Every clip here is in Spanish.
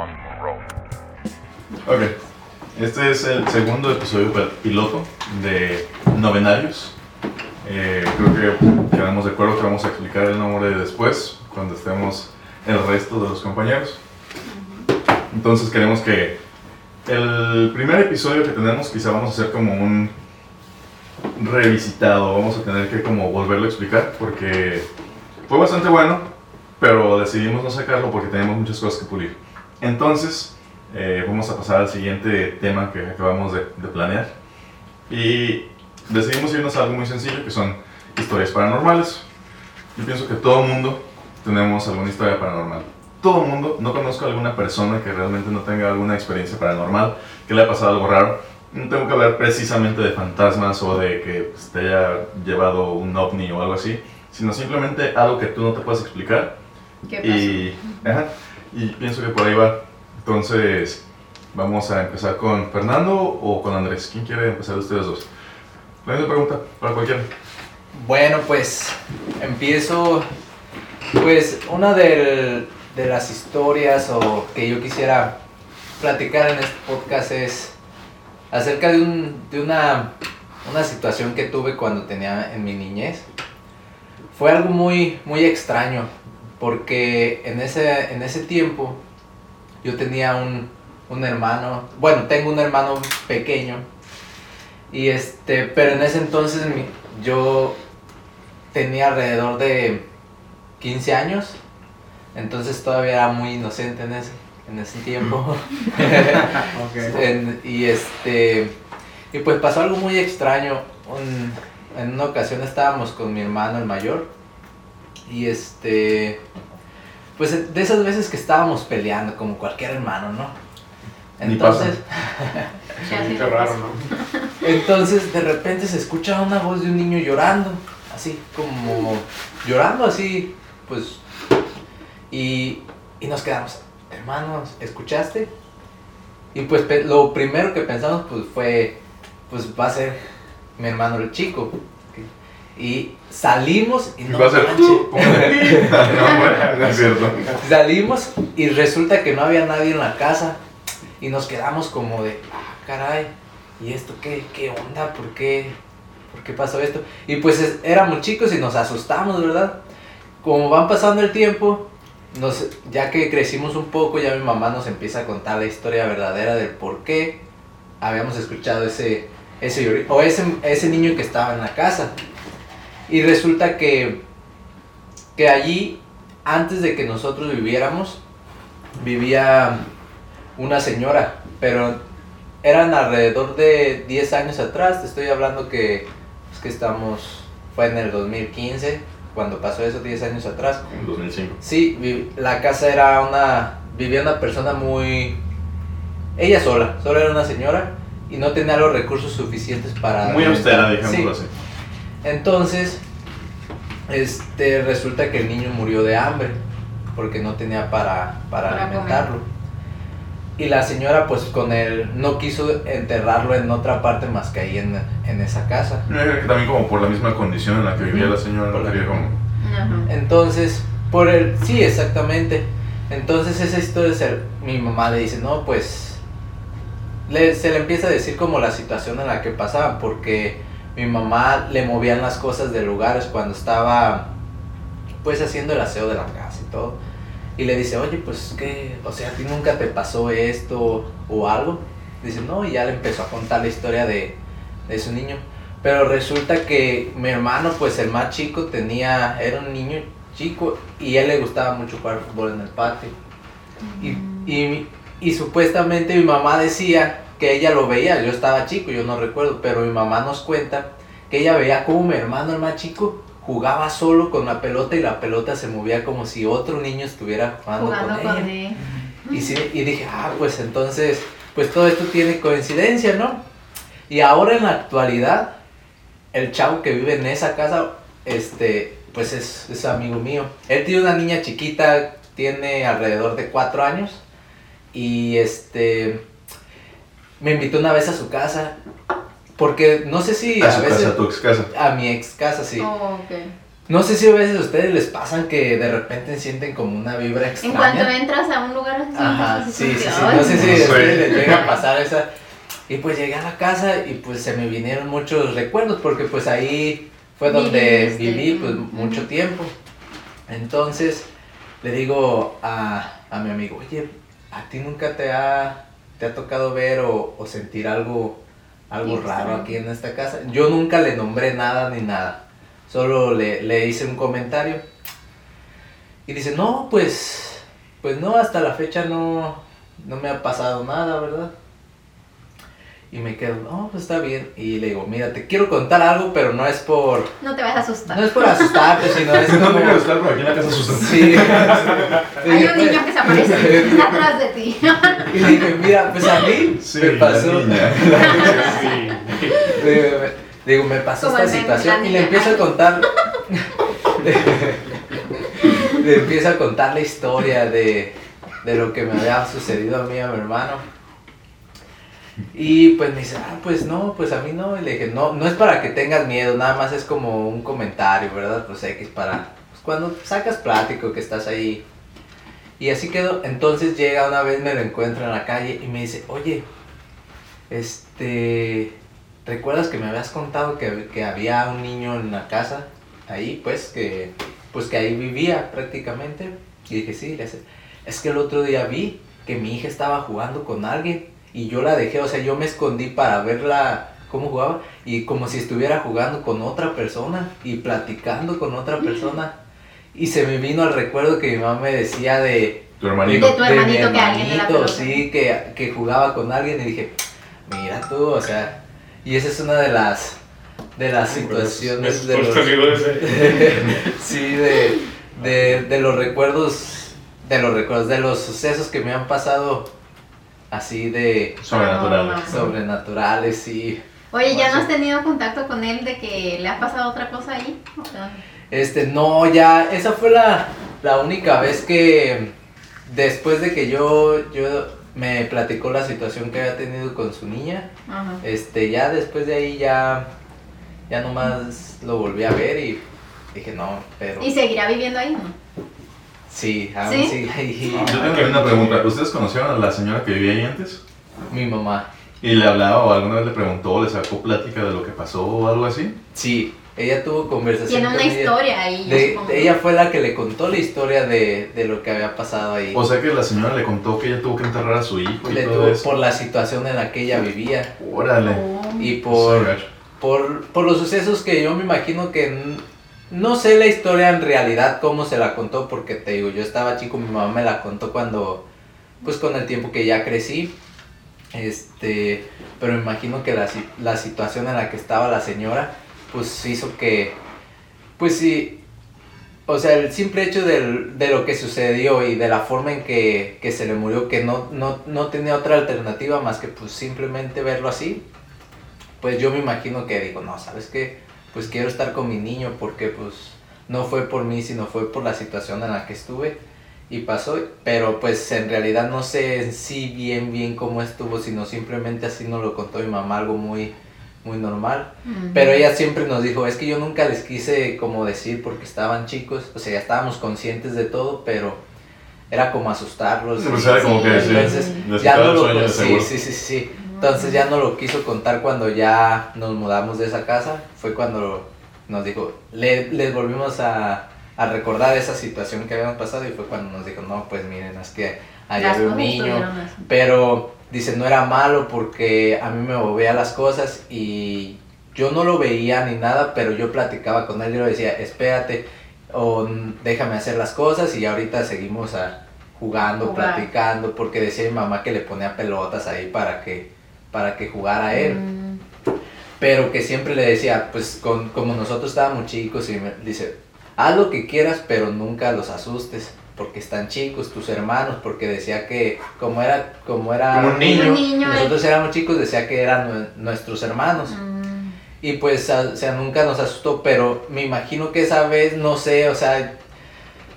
one, roll. Ok. Este es el segundo episodio piloto de Novenarios. Eh, creo que quedamos de acuerdo que vamos a explicar el nombre después, cuando estemos el resto de los compañeros. Entonces queremos que el primer episodio que tenemos quizá vamos a hacer como un revisitado, vamos a tener que como volverlo a explicar porque fue bastante bueno, pero decidimos no sacarlo porque tenemos muchas cosas que pulir. Entonces, eh, vamos a pasar al siguiente tema que acabamos de, de planear. Y decidimos irnos a algo muy sencillo, que son historias paranormales. Yo pienso que todo mundo tenemos alguna historia paranormal. Todo mundo, no conozco a alguna persona que realmente no tenga alguna experiencia paranormal, que le haya pasado algo raro. No tengo que hablar precisamente de fantasmas o de que pues, te haya llevado un ovni o algo así, sino simplemente algo que tú no te puedes explicar ¿Qué pasó? y, ajá, y pienso que por ahí va. Entonces, vamos a empezar con Fernando o con Andrés. ¿Quién quiere empezar de ustedes dos? La misma pregunta para cualquiera. Bueno, pues empiezo. Pues una del- de las historias o que yo quisiera platicar en este podcast es acerca de, un, de una, una situación que tuve cuando tenía en mi niñez. Fue algo muy, muy extraño porque en ese, en ese tiempo yo tenía un, un hermano, bueno, tengo un hermano pequeño y este, pero en ese entonces mi- yo tenía alrededor de 15 años, entonces todavía era muy inocente en ese, en ese tiempo. En- y este, y pues pasó algo muy extraño. Un- en una ocasión estábamos con mi hermano el mayor y este, pues de esas veces que estábamos peleando como cualquier hermano, ¿no? Ni pasa. Entonces, raro, pasó. ¿no? entonces de repente se escucha una voz de un niño llorando, así como llorando así, pues, y, y nos quedamos, hermanos, ¿escuchaste? Y pues lo primero que pensamos pues fue, pues va a ser mi hermano el chico. Y salimos y no. Salimos y resulta que no había nadie en la casa y nos quedamos como de, ah, caray, ¿y esto qué, qué onda? ¿Por qué? ¿Por qué pasó esto? Y pues es- éramos chicos y nos asustamos, ¿verdad? Como van pasando el tiempo, nos, ya que crecimos un poco, ya mi mamá nos empieza a contar la historia verdadera del por qué habíamos escuchado ese, ese, o ese, ese niño que estaba en la casa. Y resulta que, que allí antes de que nosotros viviéramos, vivía una señora, pero eran alrededor de 10 años atrás, te estoy hablando que, es que estamos, fue en el 2015, cuando pasó eso, 10 años atrás. En 2005. Sí, la casa era una, vivía una persona muy, ella sola, solo era una señora y no tenía los recursos suficientes para... Muy austera, digámoslo Sí. así. Entonces, este, resulta que el niño murió de hambre porque no tenía para, para, Para alimentarlo. Y la señora pues con él no quiso enterrarlo en otra parte más que ahí en, en esa casa. Yo creo que también como por la misma condición en la que vivía la señora, no Por la- quería como... Ajá. Entonces, por el, sí, exactamente. Entonces esa historia, se- mi mamá le dice, no, pues, le- se le empieza a decir como la situación en la que pasaban, porque mi mamá le movían las cosas de lugares cuando estaba, pues, haciendo el aseo de la casa y todo. Y le dice, oye, pues, ¿qué? O sea, ¿a ti nunca te pasó esto o algo? Dice, no, y ya le empezó a contar la historia de, de su niño. Pero resulta que mi hermano, pues el más chico, tenía, era un niño chico y a él le gustaba mucho jugar fútbol en el patio. Y, y, y supuestamente mi mamá decía que ella lo veía, yo estaba chico, yo no recuerdo, pero mi mamá nos cuenta que ella veía como mi hermano, el más chico, jugaba solo con la pelota y la pelota se movía como si otro niño estuviera jugando, Jugando con, con ella. él. Y, sí, y dije, ah, pues entonces, pues todo esto tiene coincidencia, ¿no? Y ahora en la actualidad, el chavo que vive en esa casa, este, pues es, es amigo mío. Él tiene una niña chiquita, tiene alrededor de cuatro años. Y este, me invitó una vez a su casa. Porque no sé si A a, su veces... casa, a tu ex casa. A mi ex casa, sí. Oh, ok. No sé si a veces a ustedes les pasan que de repente sienten como una vibra En extraña. cuanto entras a un lugar así, Ajá, sí, sí, No sé si "Ay, a ustedes les llega a pasar esa. Y pues llegué a la casa y pues se me vinieron muchos recuerdos porque pues ahí fue donde Viviste. viví pues mucho tiempo. Entonces le digo a, a mi amigo, oye, ¿a ti nunca te ha, te ha tocado ver o, o sentir algo, algo Sí, raro aquí en esta casa? Yo nunca le nombré nada ni nada. Solo le, le hice un comentario. Y dice, no, pues, pues no, hasta la fecha no, no me ha pasado nada, ¿verdad? Y me quedo, no, pues está bien. Y le digo, mira, te quiero contar algo, pero no es por, No te vas a asustar. no es por asustarte, sino es No como... me quiero estar por aquí en la casa. Sí. Hay un niño que se aparece atrás de ti. Y le dije, mira, pues a mí Sí, me pasó. la niña. Sí. Le digo, me- digo, me pasó Como esta situación y le empiezo a contar. le empiezo a contar la historia de, de lo que me había sucedido a mí y a mi hermano. Y pues me dice, ah, pues no, pues a mí no. Y le dije, no, no es para que tengas miedo, nada más es como un comentario, ¿verdad? Pues X para. Pues cuando sacas plático que estás ahí. Y así quedó. Entonces llega una vez, me lo encuentro en la calle y me dice, oye, este. ¿Recuerdas que me habías contado que, que había un niño en la casa? Ahí, pues, que. Pues que ahí vivía prácticamente. Y dije, sí, le hace. Es que el otro día vi que mi hija estaba jugando con alguien. Y yo la dejé, o sea, yo me escondí para verla cómo jugaba. Y como si estuviera jugando con otra persona. Y platicando con otra persona. Y se me vino al recuerdo que mi mamá me decía de, Tu hermanito. De tu hermanito mi que alguien de la hermanito, sí, que, que jugaba con alguien y dije, mira tú, o sea, y esa es una de las de las situaciones de Me los, asustó, digo, ese. sí, de, de, de los recuerdos, de los recuerdos, de los sucesos que me han pasado así de Sobrenatural. Ah. sobrenaturales, sí. Oye, ¿ya no has tenido contacto con él de que le ha pasado otra cosa ahí? Este, no, ya, esa fue la, la única vez que después de que yo, yo me platicó la situación que había tenido con su niña, Ajá. este, ya después de ahí ya, ya nomás lo volví a ver y dije, no, pero ¿Y seguirá viviendo ahí no? sí, aún ¿Sí? sigue ahí Yo tengo una pregunta. ¿Ustedes conocieron a la señora que vivía ahí antes? mi mamá. ¿Y le hablaba o alguna vez le preguntó o le sacó plática de lo que pasó o algo así? Sí, ella tuvo conversación Tiene una con ella. historia ahí. yo De- ella fue la que le contó la historia de, de lo que había pasado ahí. O sea que la señora le contó que ella tuvo que enterrar a su hijo y Le todo tuvo eso. por la situación en la que ella vivía Órale. Oh. y por, Sí, gacho. por, por los sucesos que yo me imagino que no sé la historia en realidad cómo se la contó porque te digo yo estaba chico mi mamá me la contó cuando pues con el tiempo que ya crecí este pero me imagino que la, la situación en la que estaba la señora pues hizo que pues sí o sea el simple hecho del- de lo que sucedió y de la forma en que, que se le murió que no, no, no tenía otra alternativa más que pues simplemente verlo así pues yo me imagino que digo, no, ¿sabes qué? Pues quiero estar con mi niño porque pues no fue por mí, sino fue por la situación en la que estuve y pasó, pero pues en realidad no sé en sí bien bien cómo estuvo, sino simplemente así nos lo contó mi mamá, algo muy muy normal. Pero ella siempre nos dijo, es que yo nunca les quise como decir porque estaban chicos, o sea, ya estábamos conscientes de todo, pero era como asustarlos. Pues era como que sí, entonces, les ya quitaba no lo sueño sí, sí, sí, sí. Entonces ya no lo quiso contar cuando ya nos mudamos de esa casa. Fue cuando nos dijo, le, les volvimos a, a recordar esa situación que habíamos pasado y fue cuando nos dijo, no, pues miren, es que allá había un niño. Pero dice, no era malo porque a mí me movía las cosas y yo no lo veía ni nada, pero yo platicaba con él y le decía, espérate, o "Mm, déjame hacer las cosas y ahorita seguimos a- jugando, Jugar. platicando, porque decía mi mamá que le ponía pelotas ahí para que, para que jugara él Mm. pero que siempre le decía, pues con, como nosotros estábamos chicos y me dice, haz lo que quieras, pero nunca los asustes, porque están chicos, tus hermanos, porque decía que como era, como era Como un niño. Nosotros éramos chicos, decía que eran nue- nuestros hermanos. Mm. Y pues, a- o sea, nunca nos asustó, pero me imagino que esa vez, no sé, o sea,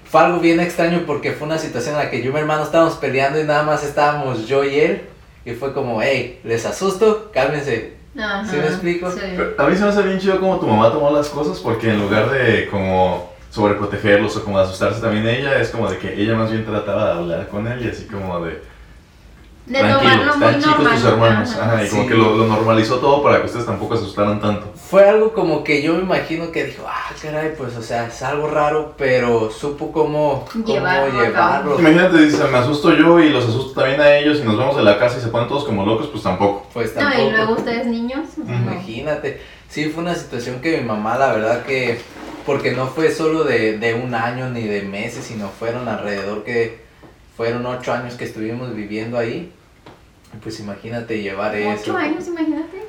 fue algo bien extraño porque fue una situación en la que yo y mi hermano estábamos peleando y nada más estábamos yo y él. Y fue como, hey, les asusto, cálmense. Ajá, ¿Sí me explico? sí. Pero a mí se me hace bien chido como tu mamá tomó las cosas porque en lugar de como sobreprotegerlos o como de asustarse también ella, es como de que ella más bien trataba de hablar con él y así como de... De Tranquilo, tomarlo muy están chicos normal. tus hermanos. ajá. Y como Sí. que lo, lo normalizó todo para que ustedes tampoco se asustaran tanto. Fue algo como que yo me imagino que dijo, ah, caray, pues, o sea, es algo raro, pero supo cómo, cómo Llevarlo llevarlo. Imagínate, dice, me asusto yo y los asusto también a ellos y nos vamos de la casa y se ponen todos como locos, pues tampoco. Pues No, tampoco. y luego ustedes niños. sea, no. Imagínate. Sí, fue una situación que mi mamá, la verdad que, porque no fue solo de, de un año ni de meses, sino fueron alrededor que, fueron ocho años que estuvimos viviendo ahí. Pues imagínate llevar eso. Ocho años, imagínate.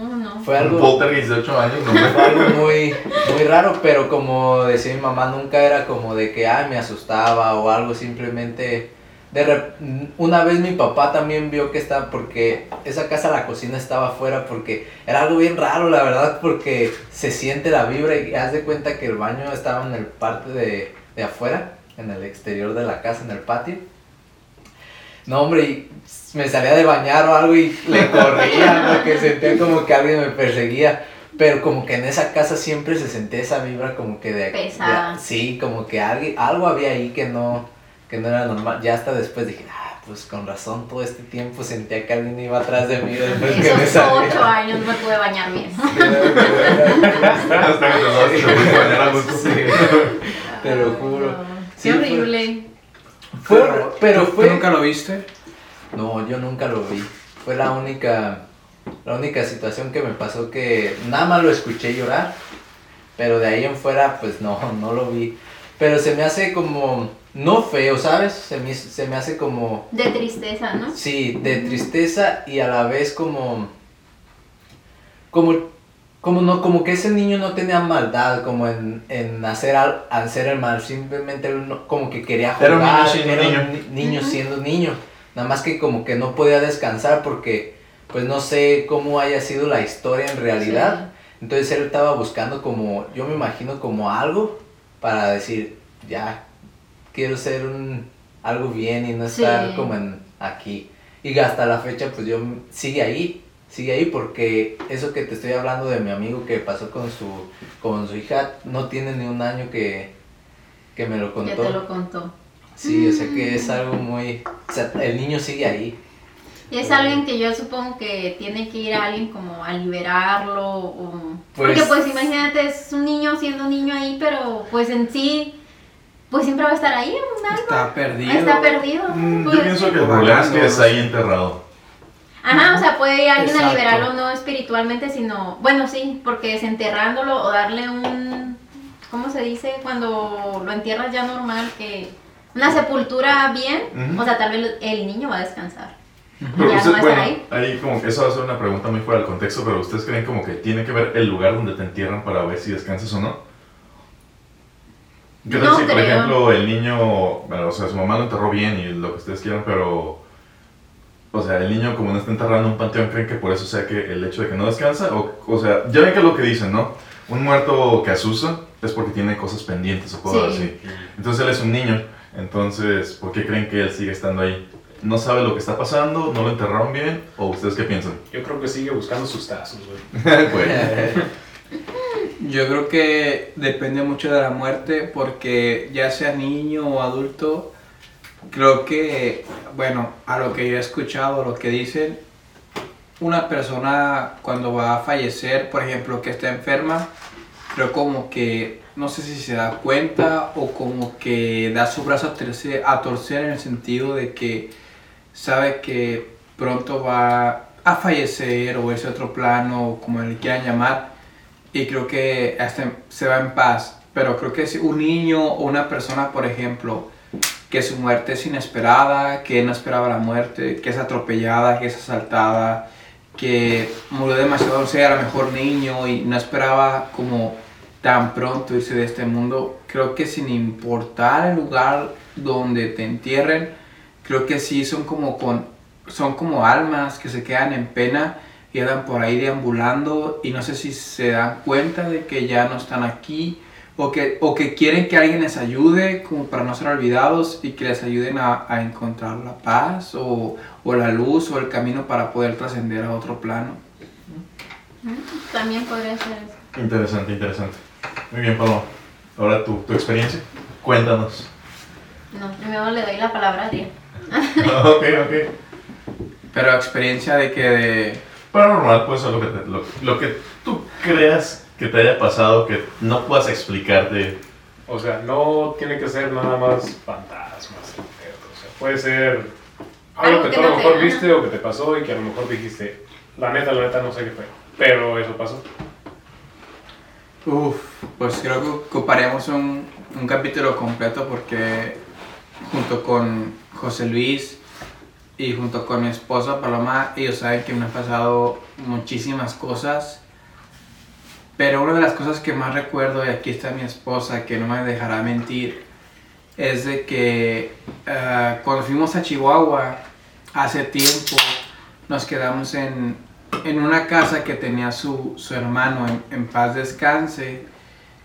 No, no. Fue Un algo, de 8 años, no me- fue algo muy, muy raro, pero como decía mi mamá, nunca era como de que, ay, me asustaba o algo, simplemente... De rep- una vez mi papá también vio que estaba, porque esa casa, la cocina estaba afuera, porque era algo bien raro, la verdad, porque se siente la vibra y haz de cuenta que el baño estaba en el parte de, de afuera, en el exterior de la casa, en el patio. No, hombre, y me salía de bañar o algo y le corría, porque sentía como que alguien me perseguía. Pero como que en esa casa siempre se sentía esa vibra como que de... Pesada. de- sí, como que alguien, algo había ahí que no, que no era normal. Ya hasta después dije, ah, pues con razón todo este tiempo sentía que alguien iba atrás de mí después que me Esos salía. ocho años no pude bañar bien. Hasta que te te fuiste a bañar a gusto. Sí, te lo juro. Sí, Qué horrible. Fue, pero ¿Tú fue... nunca lo viste? No, yo nunca lo vi. Fue la única, la única situación que me pasó que nada más lo escuché llorar, pero de ahí en fuera pues no, no lo vi. Pero se me hace como, no feo, ¿sabes? Se me, se me hace como, De tristeza, ¿no? sí, de tristeza y a la vez como, como, como no, como que ese niño no tenía maldad, como en, en hacer, al, hacer el mal, simplemente él no- como que quería jugar, Era un niño siendo era un niño. ni- niño siendo niño. Nada más que como que no podía descansar porque pues no sé cómo haya sido la historia en realidad. Entonces él estaba buscando como, yo me imagino como algo para decir, ya, quiero ser un, algo bien y no estar Sí. como en aquí. Y hasta la fecha pues yo, sigue ahí, sigue ahí porque eso que te estoy hablando de mi amigo que pasó con su, con su hija, no tiene ni un año que, que me lo Ya contó. te lo contó. Sí, o sea que es algo muy... O sea, el niño sigue ahí. Y es alguien que yo supongo que tiene que ir a alguien como a liberarlo. O... Pues- Porque pues imagínate, es un niño siendo niño ahí, pero pues en sí, pues siempre va a estar ahí, un alma. Está perdido. Está perdido. Mm, pues. Yo pienso que el problema es que está ahí enterrado. Ajá, o sea, puede ir alguien a Exacto. liberarlo no espiritualmente, sino, bueno, sí, porque desenterrándolo o darle un, ¿cómo se dice? Cuando lo entierras ya normal, que una sepultura bien, Ujú. o sea, tal vez el niño va a descansar. Pero Ya usted- no a bueno, ahí como que eso va a ser una pregunta muy fuera del contexto, pero ¿ustedes creen como que tiene que ver el lugar donde te entierran para ver si descansas o no? ¿Qué tal No si, por creo. ejemplo, el niño, bueno, o sea, su mamá lo enterró bien y lo que ustedes quieran, pero, o sea, el niño como no está enterrado en un panteón, ¿creen que por eso sea que el hecho de que no descansa? O, o sea, ya ven que es lo que dicen, ¿no? Un muerto que asusta es porque tiene cosas pendientes o cosas Sí. así. Entonces él es un niño, entonces, ¿por qué creen que él sigue estando ahí? ¿No sabe lo que está pasando? ¿No lo enterraron bien? ¿O ustedes qué piensan? Yo creo que sigue buscando sus tazos, güey. Yo creo que depende mucho de la muerte porque ya sea niño o adulto, creo que, bueno, a lo que yo he escuchado, lo que dicen, una persona cuando va a fallecer, por ejemplo, que está enferma, creo como que, no sé si se da cuenta o como que da su brazo a torcer, a torcer en el sentido de que sabe que pronto va a fallecer o a otro plano, como le quieran llamar, y creo que hasta se va en paz. Pero creo que si un niño o una persona, por ejemplo, que su muerte es inesperada, que no esperaba la muerte, que es atropellada, que es asaltada, que murió demasiado, o sea, a lo mejor niño y no esperaba como tan pronto irse de este mundo, creo que sin importar el lugar donde te entierren, creo que sí son como con son como almas que se quedan en pena y andan por ahí deambulando y no sé si se dan cuenta de que ya no están aquí o que, o que quieren que alguien les ayude como para no ser olvidados y que les ayuden a, a encontrar la paz o, o la luz o el camino para poder trascender a otro plano. También podría ser eso. Interesante, interesante. Muy bien, Pablo. Ahora tu, tu experiencia. Cuéntanos. No, primero le doy la palabra a Adrián. ok, ok. Pero experiencia de que de... Paranormal, pues, lo que, te- lo, lo que tú creas que te haya pasado que no puedas explicarte. O sea, no tiene que ser nada más fantasmas. O sea, puede ser algo, Algo que que tú a lo te- mejor viste o que te pasó y que a lo mejor dijiste, la neta, la neta, no sé qué fue. Pero eso pasó. Uf, pues creo que ocuparíamos un, un capítulo completo porque junto con José Luis y junto con mi esposa Paloma, ellos saben que me han pasado muchísimas cosas. Pero una de las cosas que más recuerdo, y aquí está mi esposa, que no me dejará mentir, es de que eh, cuando fuimos a Chihuahua hace tiempo, nos quedamos en, en una casa que tenía su, su hermano en, en paz descanse.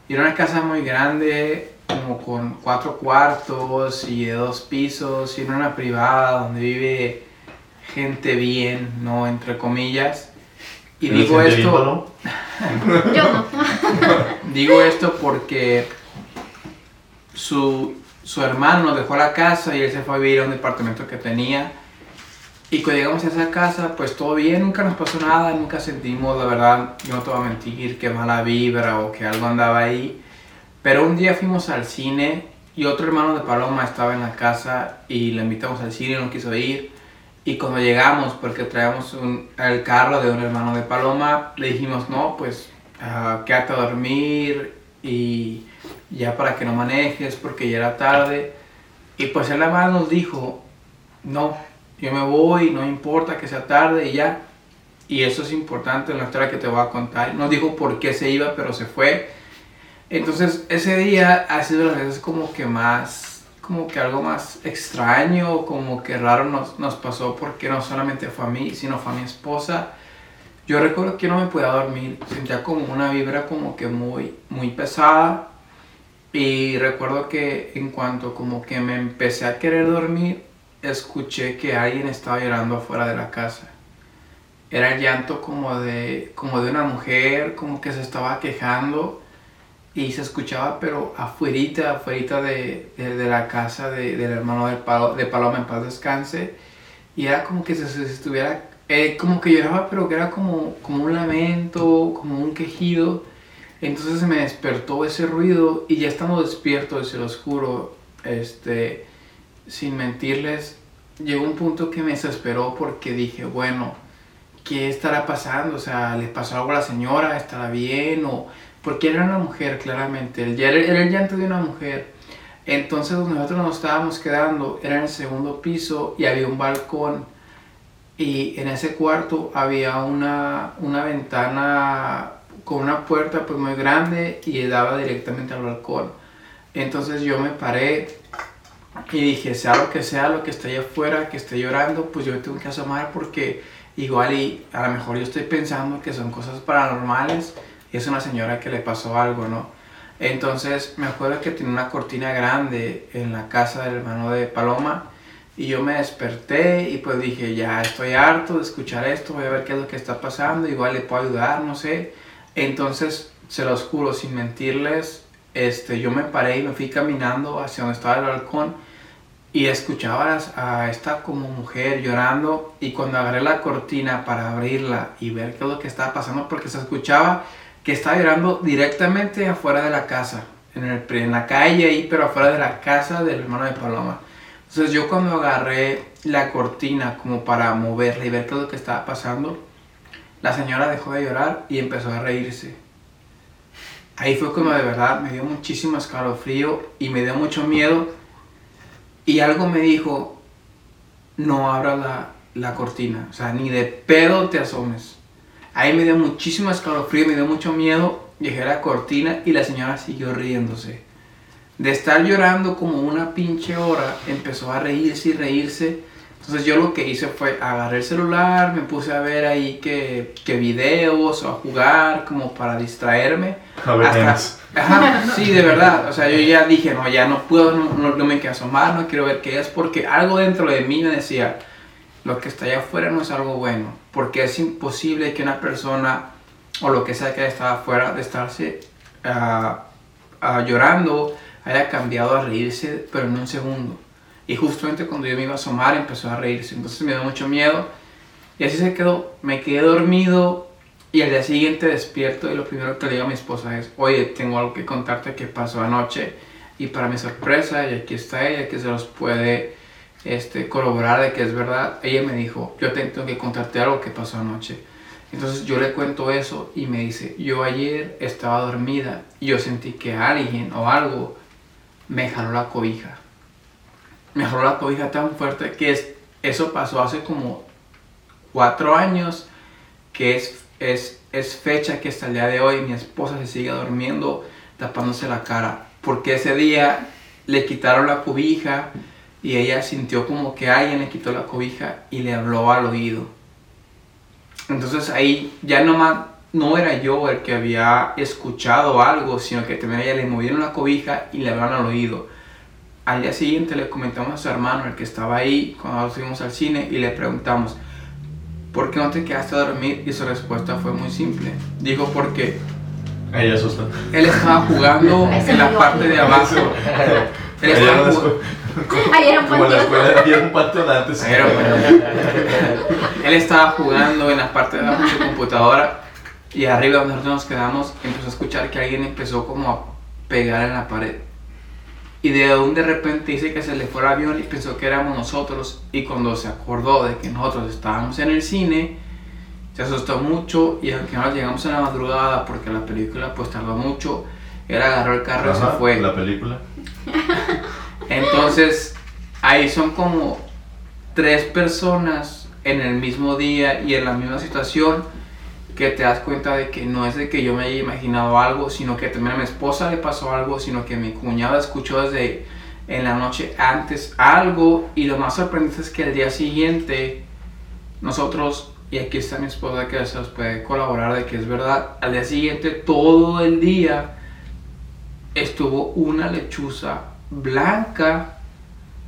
Y era una casa muy grande, como con cuatro cuartos y de dos pisos, y era una privada donde vive gente bien, ¿no? Entre comillas. Y ¿Te digo esto... Yo no. Digo esto porque su, su hermano dejó la casa y él se fue a vivir a un departamento que tenía. Y cuando llegamos a esa casa, pues todo bien, nunca nos pasó nada, nunca sentimos, la verdad, yo no te voy a mentir, que mala vibra o que algo andaba ahí. Pero un día fuimos al cine y otro hermano de Paloma estaba en la casa y le invitamos al cine y no quiso ir. Y cuando llegamos, porque traíamos el carro de un hermano de Paloma, le dijimos, no, pues ah, quédate a dormir y ya para que no manejes porque ya era tarde. Y pues él además nos dijo, no, yo me voy, no importa que sea tarde y ya. Y eso es importante en la historia que te voy a contar. No dijo por qué se iba, pero se fue. Entonces ese día ha sido las veces como que más, como que algo más extraño, como que raro nos, pasó porque no solamente fue a mí, sino fue a mi esposa. Yo recuerdo que no me podía dormir, sentía como una vibra como que muy, muy pesada. Y recuerdo que en cuanto como que me empecé a querer dormir, escuché que alguien estaba llorando afuera de la casa. Era el llanto como de, como de una mujer, como que se estaba quejando y se escuchaba pero afuerita, afuerita de, de, de la casa de- del hermano de, Palo- de Paloma en paz descanse y era como que se, se estuviera, eh, como que lloraba pero que era como, como un lamento, como un quejido. Entonces me despertó ese ruido y ya estando despierto, se los juro, este, sin mentirles, llegó un punto que me desesperó porque dije, bueno, ¿qué estará pasando? O sea, ¿le pasó algo a la señora? ¿Estará bien? O, porque era una mujer, claramente, era, era el llanto de una mujer. Entonces nosotros nos estábamos quedando era en el segundo piso y había un balcón y en ese cuarto había una, una ventana con una puerta pues muy grande y daba directamente al balcón. Entonces yo me paré y dije, sea lo que sea, lo que esté allá afuera, que esté llorando, pues yo me tengo que asomar porque igual y a lo mejor yo estoy pensando que son cosas paranormales y es una señora que le pasó algo, ¿no? Entonces me acuerdo que tenía una cortina grande en la casa del hermano de Paloma y yo me desperté y pues dije, ya estoy harto de escuchar esto, voy a ver qué es lo que está pasando, igual le puedo ayudar, no sé. Entonces, se los juro, sin mentirles, este, yo me paré y me fui caminando hacia donde estaba el balcón y escuchaba a esta como mujer llorando y cuando agarré la cortina para abrirla y ver qué es lo que estaba pasando, porque se escuchaba que estaba llorando directamente afuera de la casa, en, el, en la calle ahí, pero afuera de la casa del hermano de Paloma. Entonces yo cuando agarré la cortina como para moverla y ver qué es lo que estaba pasando, la señora dejó de llorar y empezó a reírse. Ahí fue cuando de verdad me dio muchísimo escalofrío y me dio mucho miedo. Y algo me dijo, no abras la, la cortina, o sea, ni de pedo te asomes. Ahí me dio muchísimo escalofrío, me dio mucho miedo. Dejé la cortina y la señora siguió riéndose. De estar llorando como una pinche hora, empezó a reírse y reírse. Entonces yo lo que hice fue agarré el celular, me puse a ver ahí que, que videos o a jugar como para distraerme. A ver, Hasta-. Ajá, sí, de verdad. O sea, yo ya dije, no, ya no puedo, no, no, no me quiero asomar, no quiero ver qué es, porque algo dentro de mí me decía, lo que está allá afuera no es algo bueno, porque es imposible que una persona o lo que sea que estaba afuera de estarse ah, ah, llorando haya cambiado a reírse, pero en un segundo. Y justamente cuando yo me iba a asomar empezó a reírse. Entonces me dio mucho miedo. Y así se quedó. Me quedé dormido y al día siguiente despierto y lo primero que le digo a mi esposa es, oye, tengo algo que contarte que pasó anoche. Y para mi sorpresa, y aquí está ella, que se los puede este, corroborar de que es verdad, ella me dijo, yo tengo que contarte algo que pasó anoche. Entonces yo le cuento eso y me dice, yo ayer estaba dormida y yo sentí que alguien o algo me jaló la cobija. Me jaló la cobija tan fuerte que es, eso pasó hace como cuatro años, que es, es, es fecha que hasta el día de hoy mi esposa se sigue durmiendo tapándose la cara. Porque ese día le quitaron la cobija y ella sintió como que alguien le quitó la cobija y le habló al oído. Entonces ahí ya nomás no era yo el que había escuchado algo, sino que también a ella le movieron la cobija y le hablaron al oído. Al día siguiente le comentamos a su hermano, el que estaba ahí, cuando fuimos al cine, y le preguntamos, ¿por qué no te quedaste a dormir? Y su respuesta fue muy simple. Dijo, porque Ella asusta. él estaba jugando en la parte de abajo. Él Ayer estaba Ayer era un Como en la escuela había un patio de antes. Pero, bueno. Él estaba jugando en la parte de abajo de su computadora y arriba donde nosotros nos quedamos empezó a escuchar que alguien empezó como a pegar en la pared. Y de donde de repente dice que se le fue el avión y pensó que éramos nosotros y cuando se acordó de que nosotros estábamos en el cine, se asustó mucho y aunque no llegamos en la madrugada porque la película pues tardó mucho, él agarró el carro y Ajá, se fue. La película. Entonces, ahí son como tres personas en el mismo día y en la misma situación que te das cuenta de que no es de que yo me haya imaginado algo, sino que también a mi esposa le pasó algo, sino que mi cuñada escuchó desde en la noche antes algo. Y lo más sorprendente es que el día siguiente nosotros, y aquí está mi esposa que se nos puede colaborar de que es verdad, al día siguiente todo el día estuvo una lechuza blanca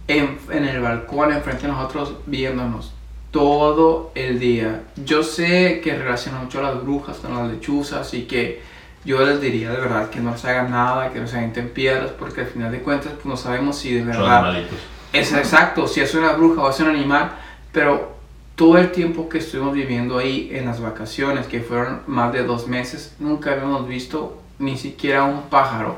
en, en el balcón enfrente de nosotros viéndonos todo el día. Yo sé que relaciona mucho a las brujas con las lechuzas y que yo les diría de verdad que no se hagan nada, que no se avienten piedras, porque al final de cuentas pues, no sabemos si de verdad es exacto, si es una bruja o es un animal, pero todo el tiempo que estuvimos viviendo ahí en las vacaciones, que fueron más de dos meses, nunca habíamos visto ni siquiera un pájaro.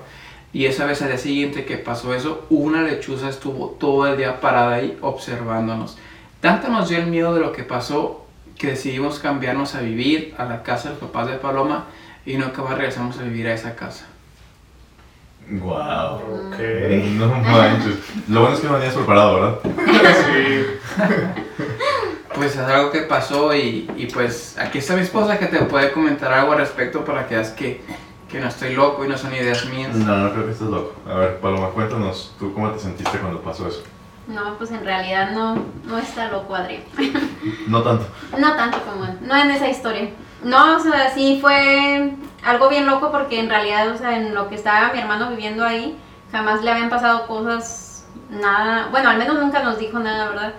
Y esa vez al día siguiente que pasó eso, una lechuza estuvo todo el día parada ahí observándonos. Tanto nos dio el miedo de lo que pasó que decidimos cambiarnos a vivir a la casa de los papás de Paloma y nunca más regresamos a vivir a esa casa. Wow. Ok. No manches. Lo bueno es que no venías preparado, ¿verdad? Sí. Pues es algo que pasó y, y pues aquí está mi esposa que te puede comentar algo al respecto para que veas que, que no estoy loco y no son ideas mías. No, no creo que estés loco. A ver, Paloma, cuéntanos, ¿tú cómo te sentiste cuando pasó eso? No, pues en realidad no, no está loco Adrián. No tanto. No tanto como él, no en esa historia. No, o sea, sí fue algo bien loco porque en realidad, o sea, en lo que estaba mi hermano viviendo ahí, jamás le habían pasado cosas, nada, bueno, al menos nunca nos dijo nada, ¿verdad?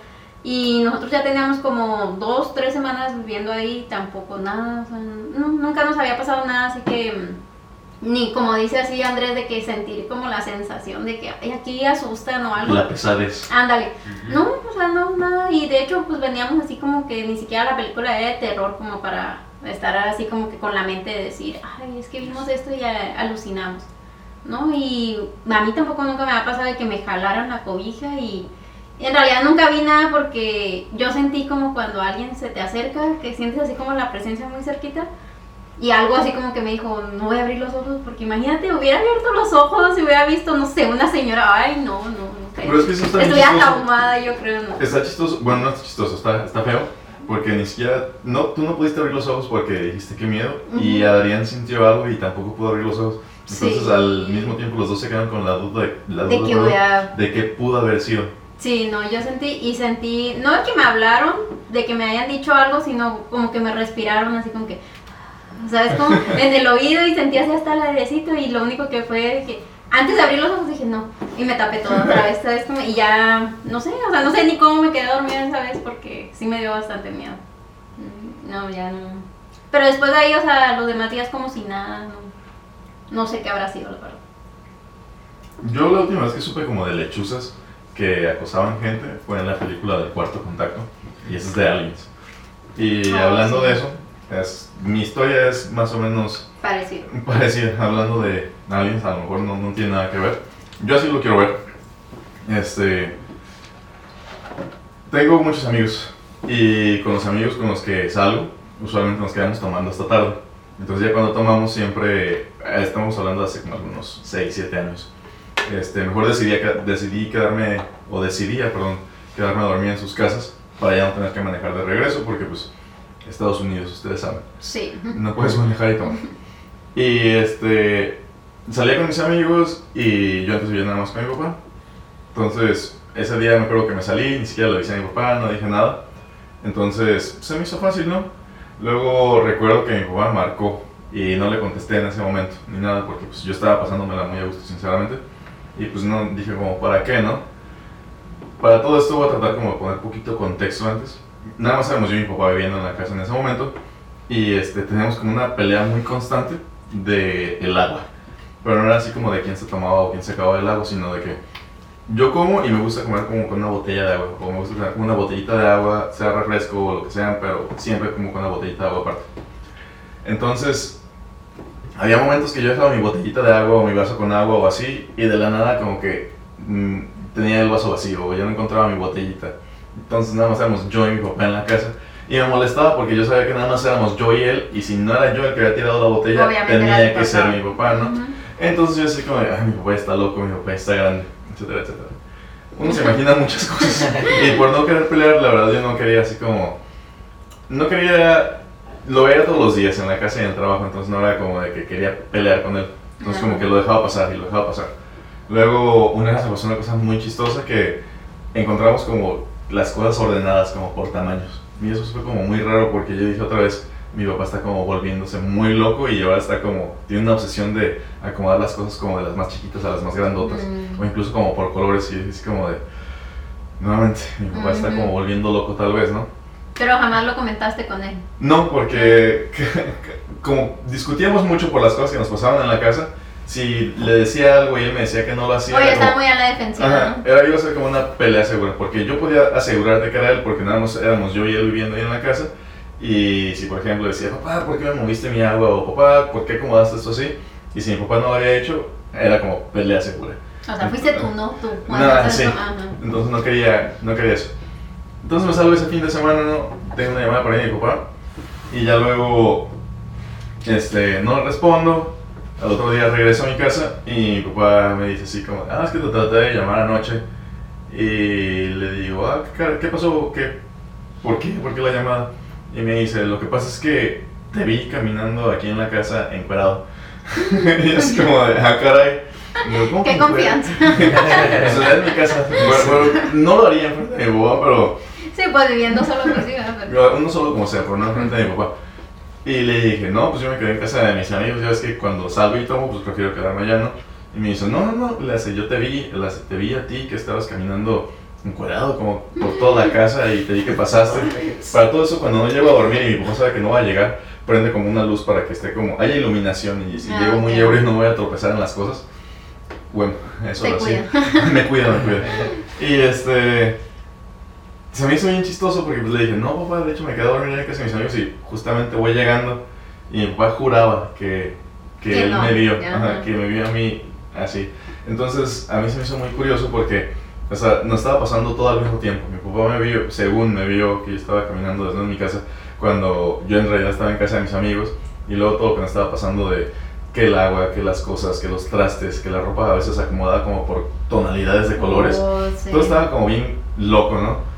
Y nosotros ya teníamos como dos, tres semanas viviendo ahí, tampoco nada, o sea, no, nunca nos había pasado nada, así que ni como dice así Andrés, de que sentir como la sensación de que "Ay, aquí asustan o algo. La pesadez. Ándale. No, o sea, no, nada. Y de hecho, pues veníamos así como que ni siquiera la película era de terror, como para estar así como que con la mente de decir, ay, es que vimos esto y alucinamos. ¿No? Y a mí tampoco nunca me ha pasado de que me jalaran la cobija y en realidad nunca vi nada porque yo sentí como cuando alguien se te acerca, que sientes así como la presencia muy cerquita. Y algo así como que me dijo, no voy a abrir los ojos porque imagínate, hubiera abierto los ojos y hubiera visto, no sé, una señora, ay, no, no, no. Pero es que eso está Estuviera traumada, yo creo, no. Está chistoso, bueno, no está chistoso, está, está feo, porque ni siquiera, no, tú no pudiste abrir los ojos porque dijiste qué miedo, y Ujú. Adrián sintió algo y tampoco pudo abrir los ojos. Entonces Sí. al mismo tiempo los dos se quedaron con la duda de, la De duda, que perdón, hubiera... de qué pudo haber sido. Sí, no, yo sentí, y sentí, no de que me hablaron, de que me hayan dicho algo, sino como que me respiraron así como que, ¿sabes? Como en el oído y sentí así hasta el airecito y lo único que fue que, antes de abrir los ojos dije no, y me tapé todo otra vez, ¿sabes? Como, y ya, no sé, o sea, no sé ni cómo me quedé dormida esa vez porque sí me dio bastante miedo. Mm, No, ya no. Pero después de ahí, o sea, los demás días como si nada, no, no sé qué habrá sido, la verdad. Yo la última vez que supe como de lechuzas que acosaban gente fue en la película del cuarto contacto. Y esa es de Aliens. Y Ah, hablando sí. de eso, es, mi historia es más o menos Parecido. parecida. Hablando de Aliens, a lo mejor no, no tiene nada que ver. Yo así lo quiero ver. Este. Tengo muchos amigos. Y con los amigos con los que salgo, usualmente nos quedamos tomando hasta tarde. Entonces ya cuando tomamos siempre, eh, estamos hablando de hace como algunos 6, 7 años. Este, mejor decidí, decidí quedarme, o decidía, perdón, quedarme a dormir en sus casas para ya no tener que manejar de regreso porque pues Estados Unidos, ustedes saben. Sí. No puedes manejar y tomar. Y este. Salía con mis amigos y yo antes vivía nada más con mi papá. Entonces, ese día me acuerdo que me salí, ni siquiera le avisé a mi papá, no dije nada. Entonces, se me hizo fácil, ¿no? Luego recuerdo que mi papá marcó y no le contesté en ese momento, ni nada, porque pues yo estaba pasándomela muy a gusto, sinceramente. Y pues no, dije como, ¿para qué, no? Para todo esto voy a tratar como de poner poquito contexto antes. Nada más éramos yo y mi papá viviendo en la casa en ese momento. Y este, teníamos como una pelea muy constante de el agua. Pero no era así como de quién se tomaba o quién se acababa el agua, sino de que yo como y me gusta comer como con una botella de agua. O me gusta comer con una botellita de agua, sea refresco o lo que sea, pero siempre como con una botellita de agua aparte. Entonces, había momentos que yo dejaba mi botellita de agua o mi vaso con agua o así, y de la nada como que mm, tenía el vaso vacío o yo no encontraba mi botellita. Entonces nada más éramos yo y mi papá en la casa. Y me molestaba porque yo sabía que nada más éramos yo y él, y si no era yo el que había tirado la botella, Obviamente tenía que ser mi papá, ¿no? Ujú. Entonces yo así como, de, "Ay, mi papá está loco, mi papá está grande, etcétera, etcétera. Uno se imagina muchas cosas. Y por no querer pelear, la verdad yo no quería así como... No quería... Lo veía todos los días en la casa y en el trabajo, entonces no era como de que quería pelear con él. Entonces como que lo dejaba pasar y lo dejaba pasar. Luego una vez me pasó una cosa muy chistosa que encontramos como las cosas ordenadas como por tamaños. Y eso fue como muy raro porque yo dije otra vez, mi papá está como volviéndose muy loco y ahora está como, tiene una obsesión de acomodar las cosas como de las más chiquitas a las más grandotas. Mm. O incluso como por colores y es como de, nuevamente, mi papá está Ujú. como volviendo loco tal vez, ¿no? Pero jamás lo comentaste con él. No, porque como discutíamos mucho por las cosas que nos pasaban en la casa, si le decía algo y él me decía que no lo hacía, Oye, está muy a la defensiva, Ajá, ¿no? era iba a ser como una pelea segura, porque yo podía asegurarte que era él, porque nada más éramos yo y él viviendo ahí en la casa, y si por ejemplo decía, papá, ¿por qué me moviste mi agua? o papá, ¿por qué acomodaste esto así? Y si mi papá no lo había hecho, era como pelea segura. O sea, fuiste tú, no tú. Nada, sí. ajá. Entonces no quería, no quería eso. Entonces me salgo ese fin de semana, ¿no? Tengo una llamada de mi papá, y ya luego, este, no respondo, al otro día regreso a mi casa y mi papá me dice así como, ah, es que te traté de llamar anoche. Y le digo, ah, ¿qué, qué pasó? ¿Qué? ¿Por qué? ¿Por qué la llamada? Y me dice, lo que pasa es que te vi caminando aquí en la casa encuerado. y es como de, ah, caray. Y yo, ¿cómo Qué confianza. Pues era en mi casa. Bueno, bueno, no lo haría enfrente de mi papá, pero Sí, pues viviendo solo yo- uno solo como sea, pero no enfrente de mi papá. Y le dije, no, pues yo me quedé en casa de mis amigos, ya ves que cuando salgo y tomo, pues prefiero quedarme allá, ¿no? Y me dice, no, no, no, le hace, yo te vi, le hace, te vi a ti que estabas caminando encuadrado como por toda la casa y te vi que pasaste. Para todo eso, cuando no llego a dormir y mi papá sabe que no va a llegar, prende como una luz para que esté como, haya iluminación y si Ah, llego muy ebrio no voy a tropezar en las cosas. Bueno, eso lo hacía. me cuida, me cuida. Y este. Se me hizo bien chistoso porque pues, le dije, no, papá, de hecho me quedé a dormir en casa de mis amigos y justamente voy llegando. Y mi papá juraba que, que Que él no, me vio, ajá. ajá, que me vio a mí así. Entonces a mí se me hizo muy curioso porque, o sea, no estaba pasando todo al mismo tiempo. Mi papá me vio, según me vio que yo estaba caminando desde mi casa, cuando yo en realidad estaba en casa de mis amigos. Y luego todo lo que me estaba pasando de que el agua, que las cosas, que los trastes, que la ropa a veces acomodada como por tonalidades de colores. Oh, sí. Todo estaba como bien loco, ¿no?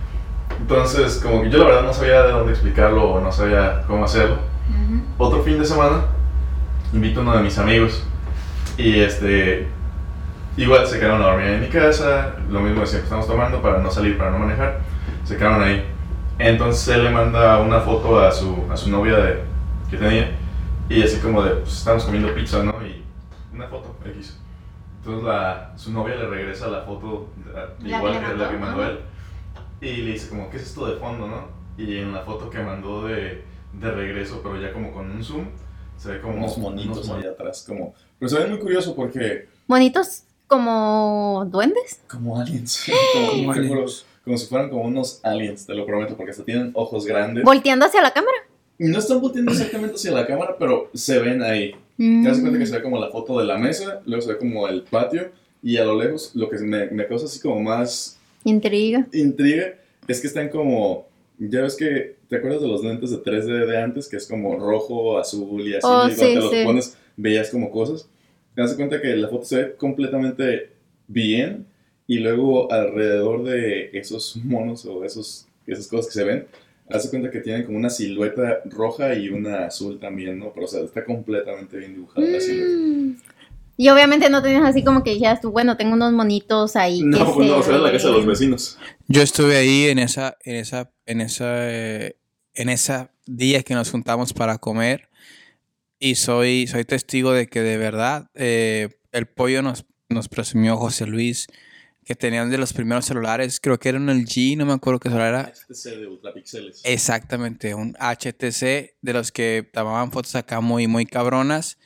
Entonces, como que yo la verdad no sabía de dónde explicarlo o no sabía cómo hacerlo. Ujú. Otro fin de semana, invito a uno de mis amigos y este, igual se quedaron a dormir en mi casa, lo mismo de siempre estamos tomando para no salir, para no manejar, se quedaron ahí. Entonces él le manda una foto a su, a su novia de, que tenía y así como de, pues estamos comiendo pizza, ¿no? Y una foto, X. Entonces la, su novia le regresa la foto de- igual que que la que mandó, él y le dice como, ¿qué es esto de fondo, no? Y en la foto que mandó de, de regreso, pero ya como con un zoom, se ve como Unos monitos unos ahí atrás, como... Pero se ve muy curioso porque Bonitos como duendes. como aliens, como, te juro, como si fueran como unos aliens, te lo prometo, porque hasta tienen ojos grandes. Volteando hacia la cámara. No están volteando exactamente hacia la cámara, pero se ven ahí. Mm. Te das cuenta que se ve como la foto de la mesa, luego se ve como el patio, y a lo lejos lo que me, me causa así como más Intriga. intriga es que están como. Ya ves que. ¿Te acuerdas de los lentes de 3D de antes? Que es como rojo, azul y así. Oh, y cuando sí, te los sí. pones, veías como cosas. Te das cuenta que la foto se ve completamente bien. Y luego alrededor de esos monos o esos, esas cosas que se ven, haz de cuenta que tienen como una silueta roja y una azul también, ¿no? Pero o sea, está completamente bien dibujada la silueta. Y obviamente no tenías así como que dijeras tú, bueno, tengo unos monitos ahí. que No, pues no, la casa de los vecinos. Yo estuve ahí en esa, en esa, en esa, eh, en esa día que nos juntamos para comer y soy, soy testigo de que de verdad eh, el pollo nos, nos presumió José Luis que tenían de los primeros celulares, creo que era un LG, no me acuerdo qué celular era. HTC de ultrapíxeles. Exactamente, un HTC de los que tomaban fotos acá muy, muy cabronas.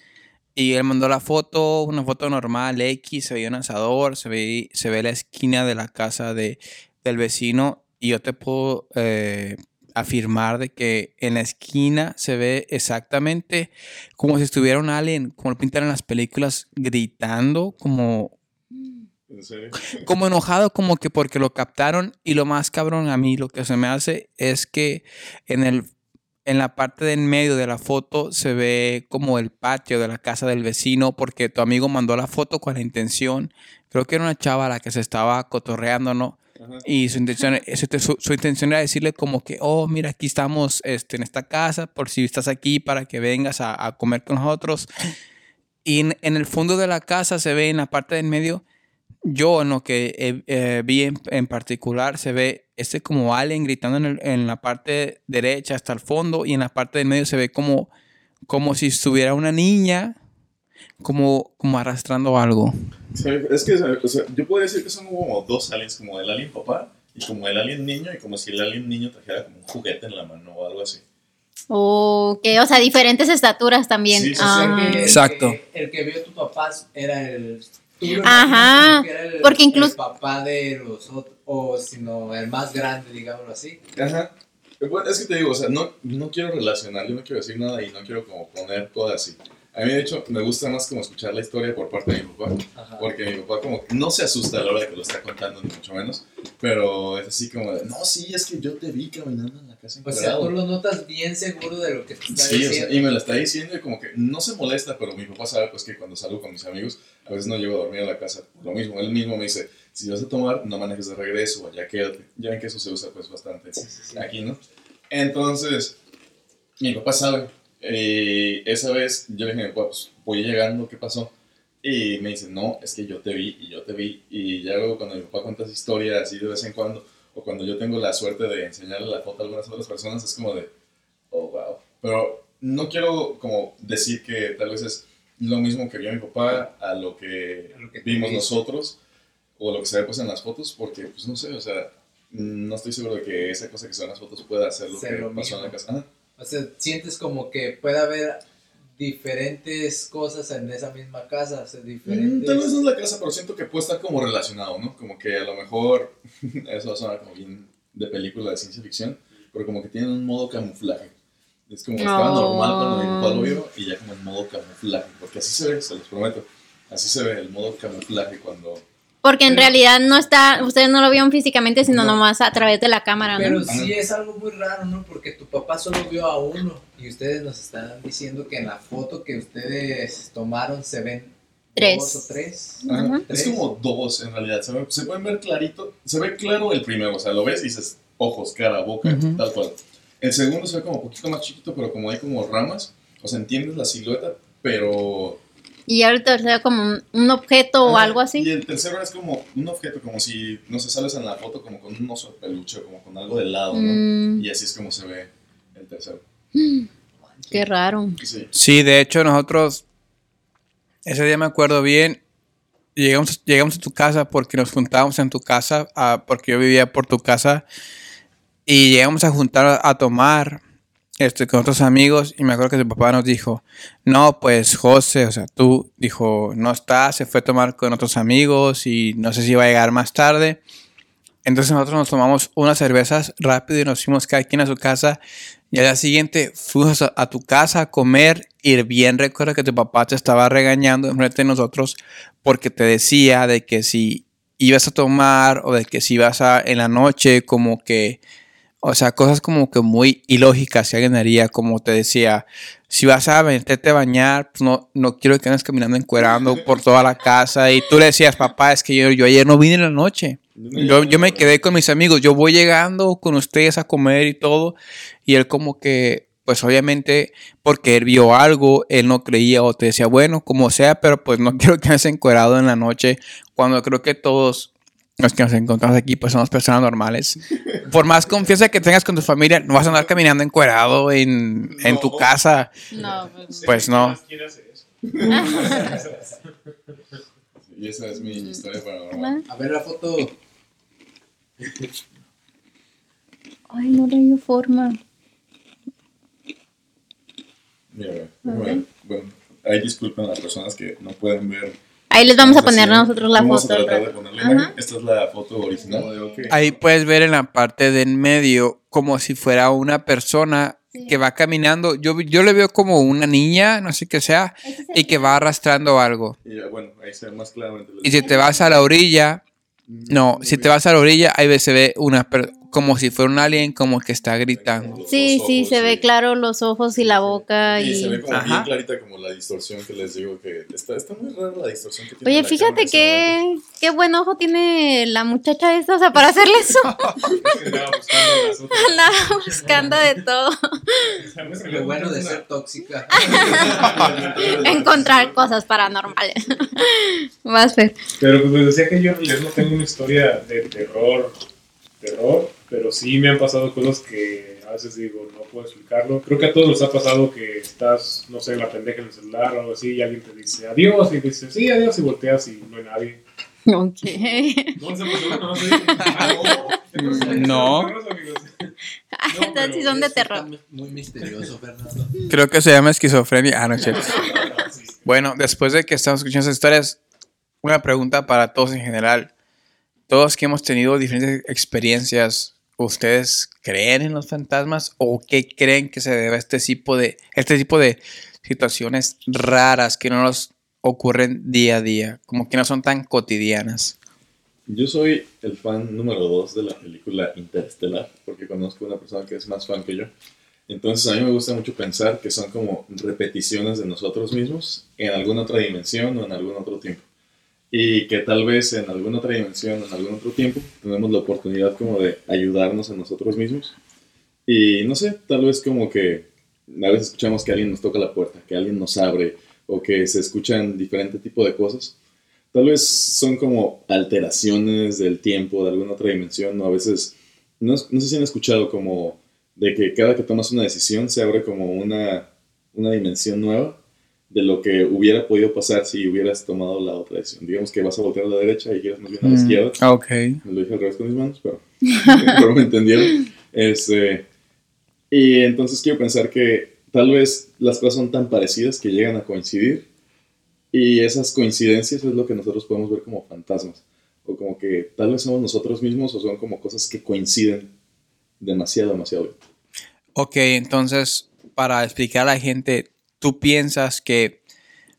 Y él mandó la foto, una foto normal, X, se veía un asador, se ve, se ve la esquina de la casa de, del vecino. Y yo te puedo eh, afirmar de que en la esquina se ve exactamente como si estuviera un alien, como lo pintan en las películas, gritando, como ¿En serio? como enojado, como que porque lo captaron. Y lo más cabrón a mí, lo que se me hace es que en el en la parte de en medio de la foto se ve como el patio de la casa del vecino, porque tu amigo mandó la foto con la intención, creo que era una chava a la que se estaba cotorreando, ¿no? Ajá. Y su intención, su, su- su intención era decirle como que, oh, mira, aquí estamos este, en esta casa, por si estás aquí para que vengas a, a comer con nosotros. Y en, en el fondo de la casa se ve en la parte del medio, yo en lo que eh, eh, vi en, en particular, se ve este como alien gritando en, el- en la parte derecha hasta el fondo y en la parte del medio se ve como, como si estuviera una niña, como, como arrastrando algo. Sí, es que, o sea, yo podría decir que son como dos aliens, como el alien papá y como el alien niño, y como si el alien niño trajera como un juguete en la mano o algo así. Ok, o sea, diferentes estaturas también. Sí, sí, sí. Ah. O sea, que el Exacto. que- El que vio tu papá era el. Tú Ajá, era el- porque incluso- El papá de los otros, o sino el más grande, digámoslo así. Ajá. Bueno, es que te digo, o sea, no, no quiero relacionar, yo no quiero decir nada y no quiero como poner cosas así. A mí, de hecho, me gusta más como escuchar la historia por parte de mi papá, Ajá. porque mi papá como que no se asusta a la hora de que lo está contando, ni mucho menos, pero es así como de, no, sí, es que yo te vi caminando en la casa O sea, encuadrado". tú lo notas bien seguro de lo que te está Sí, o sea, diciendo. y me lo está diciendo y como que no se molesta, pero mi papá sabe pues que cuando salgo con mis amigos, a veces no llego a dormir a la casa. Por lo mismo, él mismo me dice, si vas a tomar, no manejes de regreso, allá quédate. Ya ven que eso se usa pues bastante sí, sí. aquí, ¿no? Entonces, mi papá sabe. Y esa vez yo le dije, pues voy llegando, ¿qué pasó? Y me dice, no, es que yo te vi y yo te vi. Y ya luego cuando mi papá cuenta esa historia así de vez en cuando, o cuando yo tengo la suerte de enseñarle la foto a algunas otras personas, es como de, oh, wow. Pero no quiero como decir que tal vez es lo mismo que vio mi papá a lo que A lo que vimos nosotros, o lo que se ve pues en las fotos, porque pues no sé, o sea, no estoy seguro de que esa cosa que se ve en las fotos pueda ser lo Ser que lo pasó en la mismo. casa. O sea, sientes como que puede haber diferentes cosas en esa misma casa. O sea, Mm, diferentes. Tal vez no es la casa, pero siento que puede estar como relacionado, ¿no? Como que a lo mejor, eso va a sonar como bien de película de ciencia ficción, pero como que tienen un modo camuflaje. Es como estaba Oh. normal cuando mi papá lo vio y ya como en modo camuflaje, porque así se ve, se los prometo. Así se ve el modo camuflaje cuando... Porque en realidad no está, ustedes no lo vieron físicamente, sino No. nomás a través de la cámara, ¿no? Pero sí es algo muy raro, ¿no? Porque tu papá solo vio a uno y ustedes nos están diciendo que en la foto que ustedes tomaron se ven Tres. dos o tres. Ajá. Ajá. Es como dos en realidad, se, ve- se pueden ver clarito, se ve claro el primero, o sea, lo ves y dices ojos, cara, boca, Ujú. tal cual. El segundo se ve como un poquito más chiquito, pero como hay como ramas, o sea, entiendes la silueta, pero... Y ya el tercero como un, un objeto o algo Y así. el tercero es como un objeto, como si, no sé, sales en la foto como con un oso de peluche, como con algo de lado, ¿no? Mm, Y así es como se ve el tercero. qué raro. Sí. Sí, de hecho nosotros, ese día me acuerdo bien, llegamos, llegamos a tu casa porque nos juntábamos en tu casa, ah, porque yo vivía por tu casa, y llegamos a juntar a, a tomar, este, con otros amigos y me acuerdo que su papá nos dijo, no, pues José, o sea, tú, dijo, no está, se fue a tomar con otros amigos y no sé si va a llegar más tarde. Entonces nosotros nos tomamos unas cervezas rápido y nos fuimos cada quien a su casa y al día siguiente fuimos a, tu casa a comer y bien recuerdo que tu papá te estaba regañando enfrente de nosotros porque te decía de que si ibas a tomar o de que si ibas a en la noche como que o sea, cosas como que muy ilógicas que alguien haría, como te decía, si vas a meterte a bañar, pues no, no quiero que andes caminando encuerando por toda la casa. Y tú le decías, papá, es que yo, yo ayer no vine en la noche. Yo, yo me quedé con mis amigos, yo voy llegando con ustedes a comer y todo. Y él como que, pues obviamente, porque él vio algo, él no creía o te decía, bueno, como sea, pero pues no quiero que andes encuerado en la noche. Cuando creo que todos los que nos encontramos aquí, pues somos personas normales. Por más confianza que tengas con tu familia, no vas a andar caminando encuerado en, en tu casa. No, pues. Pues no. Y esa es mi historia paranormal. A ver la foto. Ay, no le dio forma. Mira, ver. Bueno, ahí disculpen a las personas que no pueden ver. Ahí les vamos a poner nosotros la vamos foto. a la. Esta es la foto original. Ahí puedes ver en la parte de en medio como si fuera una persona que va caminando. Yo, yo le veo como una niña, no sé qué sea, y que va arrastrando algo. Y ya, bueno, ahí se ve más claramente. Y si te vas a la orilla, no, si te vas a la orilla, ahí se ve una per- como si fuera un alien, como que está gritando. Sí, sí, se ve claro claro los ojos y la boca. Y Y... se ve como Ajá. bien clarita como la distorsión que les digo que está, está muy rara la distorsión que tiene. Oye, la fíjate qué, qué buen ojo tiene la muchacha esta, o sea, para hacerle eso. Andaba buscando de todo. Lo bueno de ser tóxica. Encontrar cosas paranormales. Fer. Pero pues les decía que yo realidad no tengo una historia de terror, terror, pero sí me han pasado cosas que a veces digo, no puedo explicarlo. Creo que a todos nos ha pasado que estás, no sé, en la pendeja en el celular o algo así y alguien te dice adiós y dices, sí, adiós y volteas y no hay nadie. Ok. No, esa persona no sé. Ah, no. Entonces sí son de terror. Muy misterioso, Fernando. Creo que se llama esquizofrenia. Ah, no cierto. Bueno, después de que estamos escuchando esas historias, una pregunta para todos en general. Todos que hemos tenido diferentes experiencias, ¿ustedes creen en los fantasmas o qué creen que se debe a este tipo de, este tipo de situaciones raras que no nos ocurren día a día, como que no son tan cotidianas? Yo soy el fan número dos de la película Interestelar, porque conozco a una persona que es más fan que yo. Entonces a mí me gusta mucho pensar que son como repeticiones de nosotros mismos en alguna otra dimensión o en algún otro tiempo. Y que tal vez en alguna otra dimensión en algún otro tiempo tenemos la oportunidad como de ayudarnos a nosotros mismos. Y no sé, tal vez como que a veces escuchamos que alguien nos toca la puerta, que alguien nos abre o que se escuchan diferente tipo de cosas. Tal vez son como alteraciones del tiempo de alguna otra dimensión, o a veces, no, no sé si han escuchado como de que cada que tomas una decisión se abre como una, una dimensión nueva de lo que hubiera podido pasar si hubieras tomado la otra decisión. Digamos que vas a voltear a la derecha y quieres más bien a la izquierda. Mm, ok. Me lo dije al revés con mis manos, pero, pero me entendieron. Este, y entonces quiero pensar que tal vez las cosas son tan parecidas que llegan a coincidir y esas coincidencias es lo que nosotros podemos ver como fantasmas. O como que tal vez somos nosotros mismos o son como cosas que coinciden demasiado, demasiado bien. Ok, entonces, para explicar a la gente, tú piensas que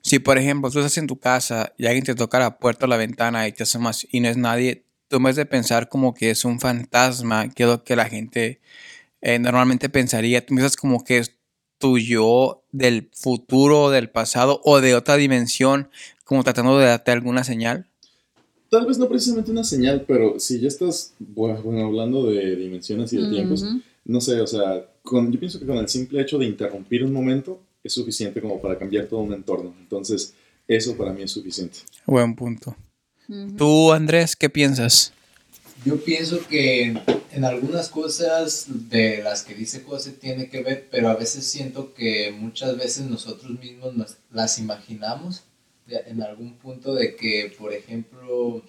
si, por ejemplo, tú estás en tu casa y alguien te toca la puerta o la ventana y te asomas y no es nadie, tú en vez de pensar como que es un fantasma, que es lo que la gente eh, normalmente pensaría, tú piensas como que es tu yo del futuro, o del pasado o de otra dimensión, como tratando de darte alguna señal. Tal vez no precisamente una señal, pero si ya estás, bueno, hablando de dimensiones y de tiempos, no sé, o sea, con, yo pienso que con el simple hecho de interrumpir un momento es suficiente como para cambiar todo un entorno. Entonces, eso para mí es suficiente. Buen punto. ¿Tú, Andrés, qué piensas? Yo pienso que en algunas cosas de las que dice José tiene que ver, pero a veces siento que muchas veces nosotros mismos nos las imaginamos en algún punto de que, por ejemplo,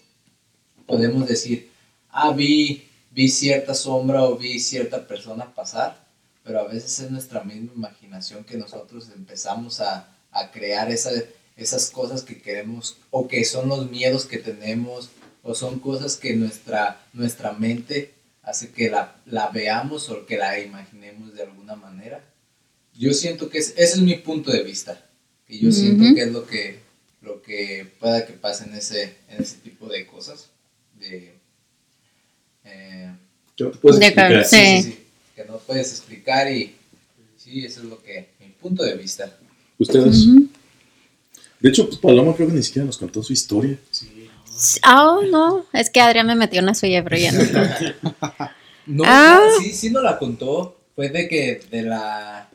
podemos decir, ah, vi, vi cierta sombra o vi cierta persona pasar, pero a veces es nuestra misma imaginación que nosotros empezamos a, a crear esa, esas cosas que queremos o que son los miedos que tenemos o son cosas que nuestra, nuestra mente hace que la, la veamos o que la imaginemos de alguna manera. Yo siento que es, ese es mi punto de vista. Y yo siento que es lo que, lo que pueda que pase en ese, en ese tipo de cosas. De, eh, ¿Qué no te puedes De explicar? car- Sí. sí, que no puedes explicar y sí, eso es lo que, mi punto de vista. Ustedes. De hecho, pues, Paloma creo que ni siquiera nos contó su historia. Sí. Ah, no, es que Adrián me metió en la suya, pero ya no. No, Ah. no, sí, sí nos la contó. Fue de que, de la,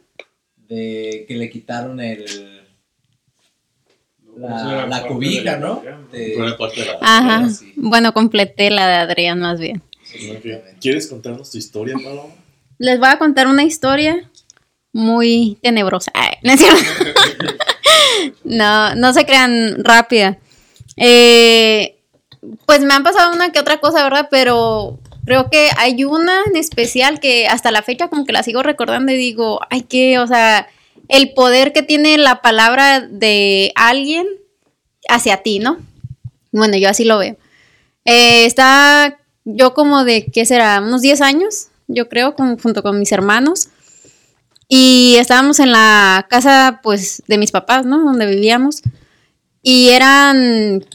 de que le quitaron el, la, de la ¿no? De- Pero era parte de la- Ajá. Sí. Bueno, completé la de Adrián más bien. ¿Quieres contarnos tu historia, Paloma? Les voy a contar una historia muy tenebrosa. No, no se crean rápida. Eh, pues me han pasado una que otra cosa, ¿verdad? Pero creo que hay una en especial que hasta la fecha como que la sigo recordando y digo, ay, que, o sea, el poder que tiene la palabra de alguien hacia ti, ¿no? Bueno, yo así lo veo. Eh, está yo como de, ¿qué será? Unos 10 años, yo creo, junto con mis hermanos. Y estábamos en la casa, pues, de mis papás, ¿no? Donde vivíamos. Y eran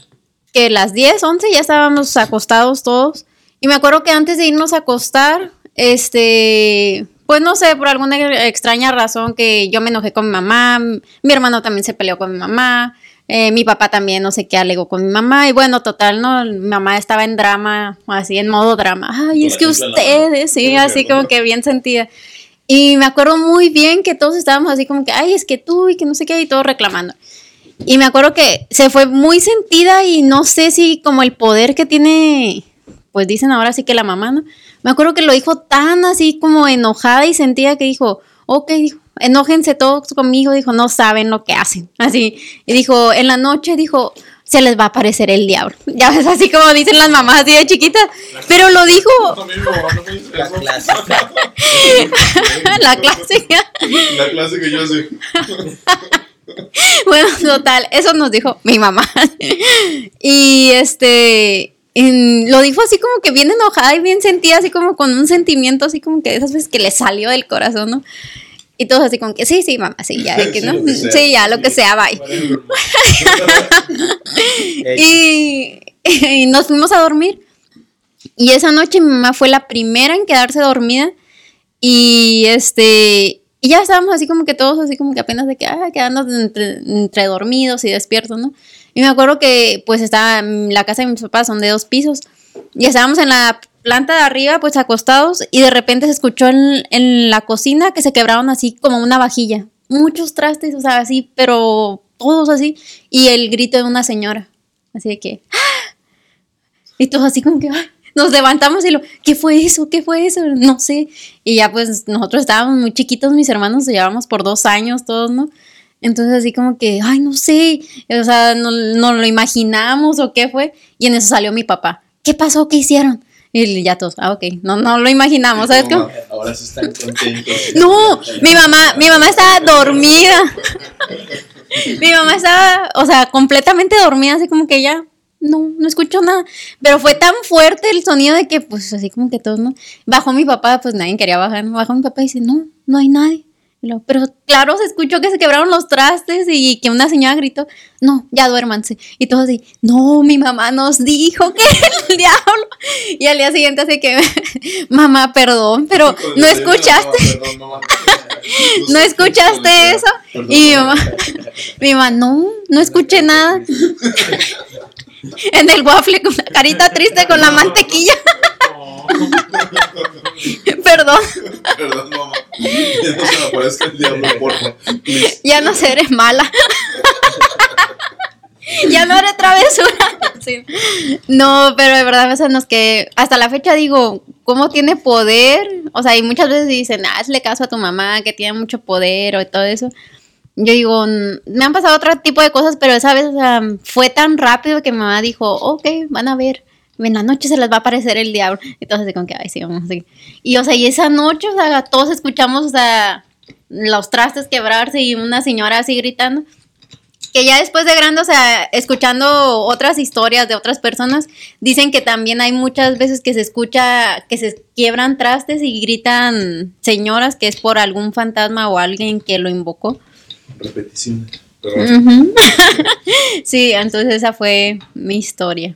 que las 10, 11 ya estábamos acostados todos. Y me acuerdo que antes de irnos a acostar, este, pues no sé, por alguna extraña razón que yo me enojé con mi mamá, mi hermano también se peleó con mi mamá, eh, mi papá también no sé qué alegó con mi mamá. Y bueno, total, ¿no? Mi mamá estaba en drama, así en modo drama. Ay, es que ustedes, sí, Sí, así sí, como que bien sentida. Y me acuerdo muy bien que todos estábamos así como que, ay, es que tú y que no sé qué, y todos reclamando. Y me acuerdo que se fue muy sentida y no sé si como el poder que tiene, pues dicen ahora sí que la mamá, ¿no? Me acuerdo que lo dijo tan así como enojada y sentía que dijo, ok, dijo, enójense todos conmigo, dijo, no saben lo que hacen. Así. Y dijo, en la noche, dijo, se les va a aparecer el diablo. Ya ves, así como dicen las mamás así de chiquitas. Pero lo dijo La clásica. la clásica. La clase que yo sé. Bueno, total, eso nos dijo mi mamá. y este, en- lo dijo así como que bien enojada y bien sentida, así como con un sentimiento, así como que de esas veces que le salió del corazón, ¿no? Y todos así como que, sí, sí, mamá, sí, ya, que Sí, no, que sea. sí, ya, lo que sea, bye. Y, y nos fuimos a dormir. Y esa noche mi mamá fue la primera en quedarse dormida. Y este. Y ya estábamos así como que todos así como que apenas de que, ah, quedando entre, entre dormidos y despiertos, ¿no? Y me acuerdo que pues estaba, la casa de mis papás son de dos pisos. Y estábamos en la planta de arriba, pues acostados, y de repente se escuchó en, en la cocina que se quebraron así como una vajilla. Muchos trastes, o sea, así, pero todos así. Y el grito de una señora. Así de que, ¡ah! Y todos así como que. Nos levantamos y lo, ¿qué fue eso? ¿Qué fue eso? No sé. Y ya pues nosotros estábamos muy chiquitos, mis hermanos nos llevábamos por dos años todos, ¿no? Entonces así como que, ay, no sé, o sea, no, no lo imaginamos o qué fue. Y en eso salió mi papá. ¿Qué pasó? ¿Qué hicieron? Y ya todos, ah, ok, no, no lo imaginamos, ¿sabes cómo? Ahora sí están contentos. No, mi mamá, mi mamá estaba dormida. Mi mamá estaba, o sea, completamente dormida, así como que ya no, no escucho nada. Pero fue tan fuerte el sonido de que, pues, así como que todos, ¿no? Bajó mi papá, pues nadie quería bajar. ¿no? Bajó mi papá y dice, no, no hay nadie. Pero claro, se escuchó que se quebraron los trastes y que una señora gritó, no, ya duérmanse. Y todos así, no, mi mamá nos dijo que el diablo. Y al día siguiente así que, mamá, perdón, pero no escuchaste. Perdón, mamá. ¿No escuchaste eso? Perdón, Y mi mamá, mi mamá, no, no escuché nada. En el waffle con la carita triste con la mantequilla. Perdón, Perdón, mamá. Ya no se me aparezca el diablo, porfa. Ya no seré mala. Ya no haré travesura. Sí. No, pero de verdad, o sea, nos que hasta la fecha digo, ¿cómo tiene poder? O sea, y muchas veces dicen, ah, hazle caso a tu mamá que tiene mucho poder o todo eso. Yo digo, "Mm, me han pasado otro tipo de cosas, pero esa vez o sea, fue tan rápido que mi mamá dijo, ok, van a ver. En la noche se les va a aparecer el diablo. Entonces, como que, ay, sí, vamos así. Y, o sea, y esa noche, o sea, todos escuchamos, o sea, los trastes quebrarse y una señora así gritando. Que ya después de grande, o sea, escuchando otras historias de otras personas, dicen que también hay muchas veces que se escucha que se quiebran trastes y gritan señoras que es por algún fantasma o alguien que lo invocó. Repeticiones. Ujú. sí, entonces esa fue mi historia.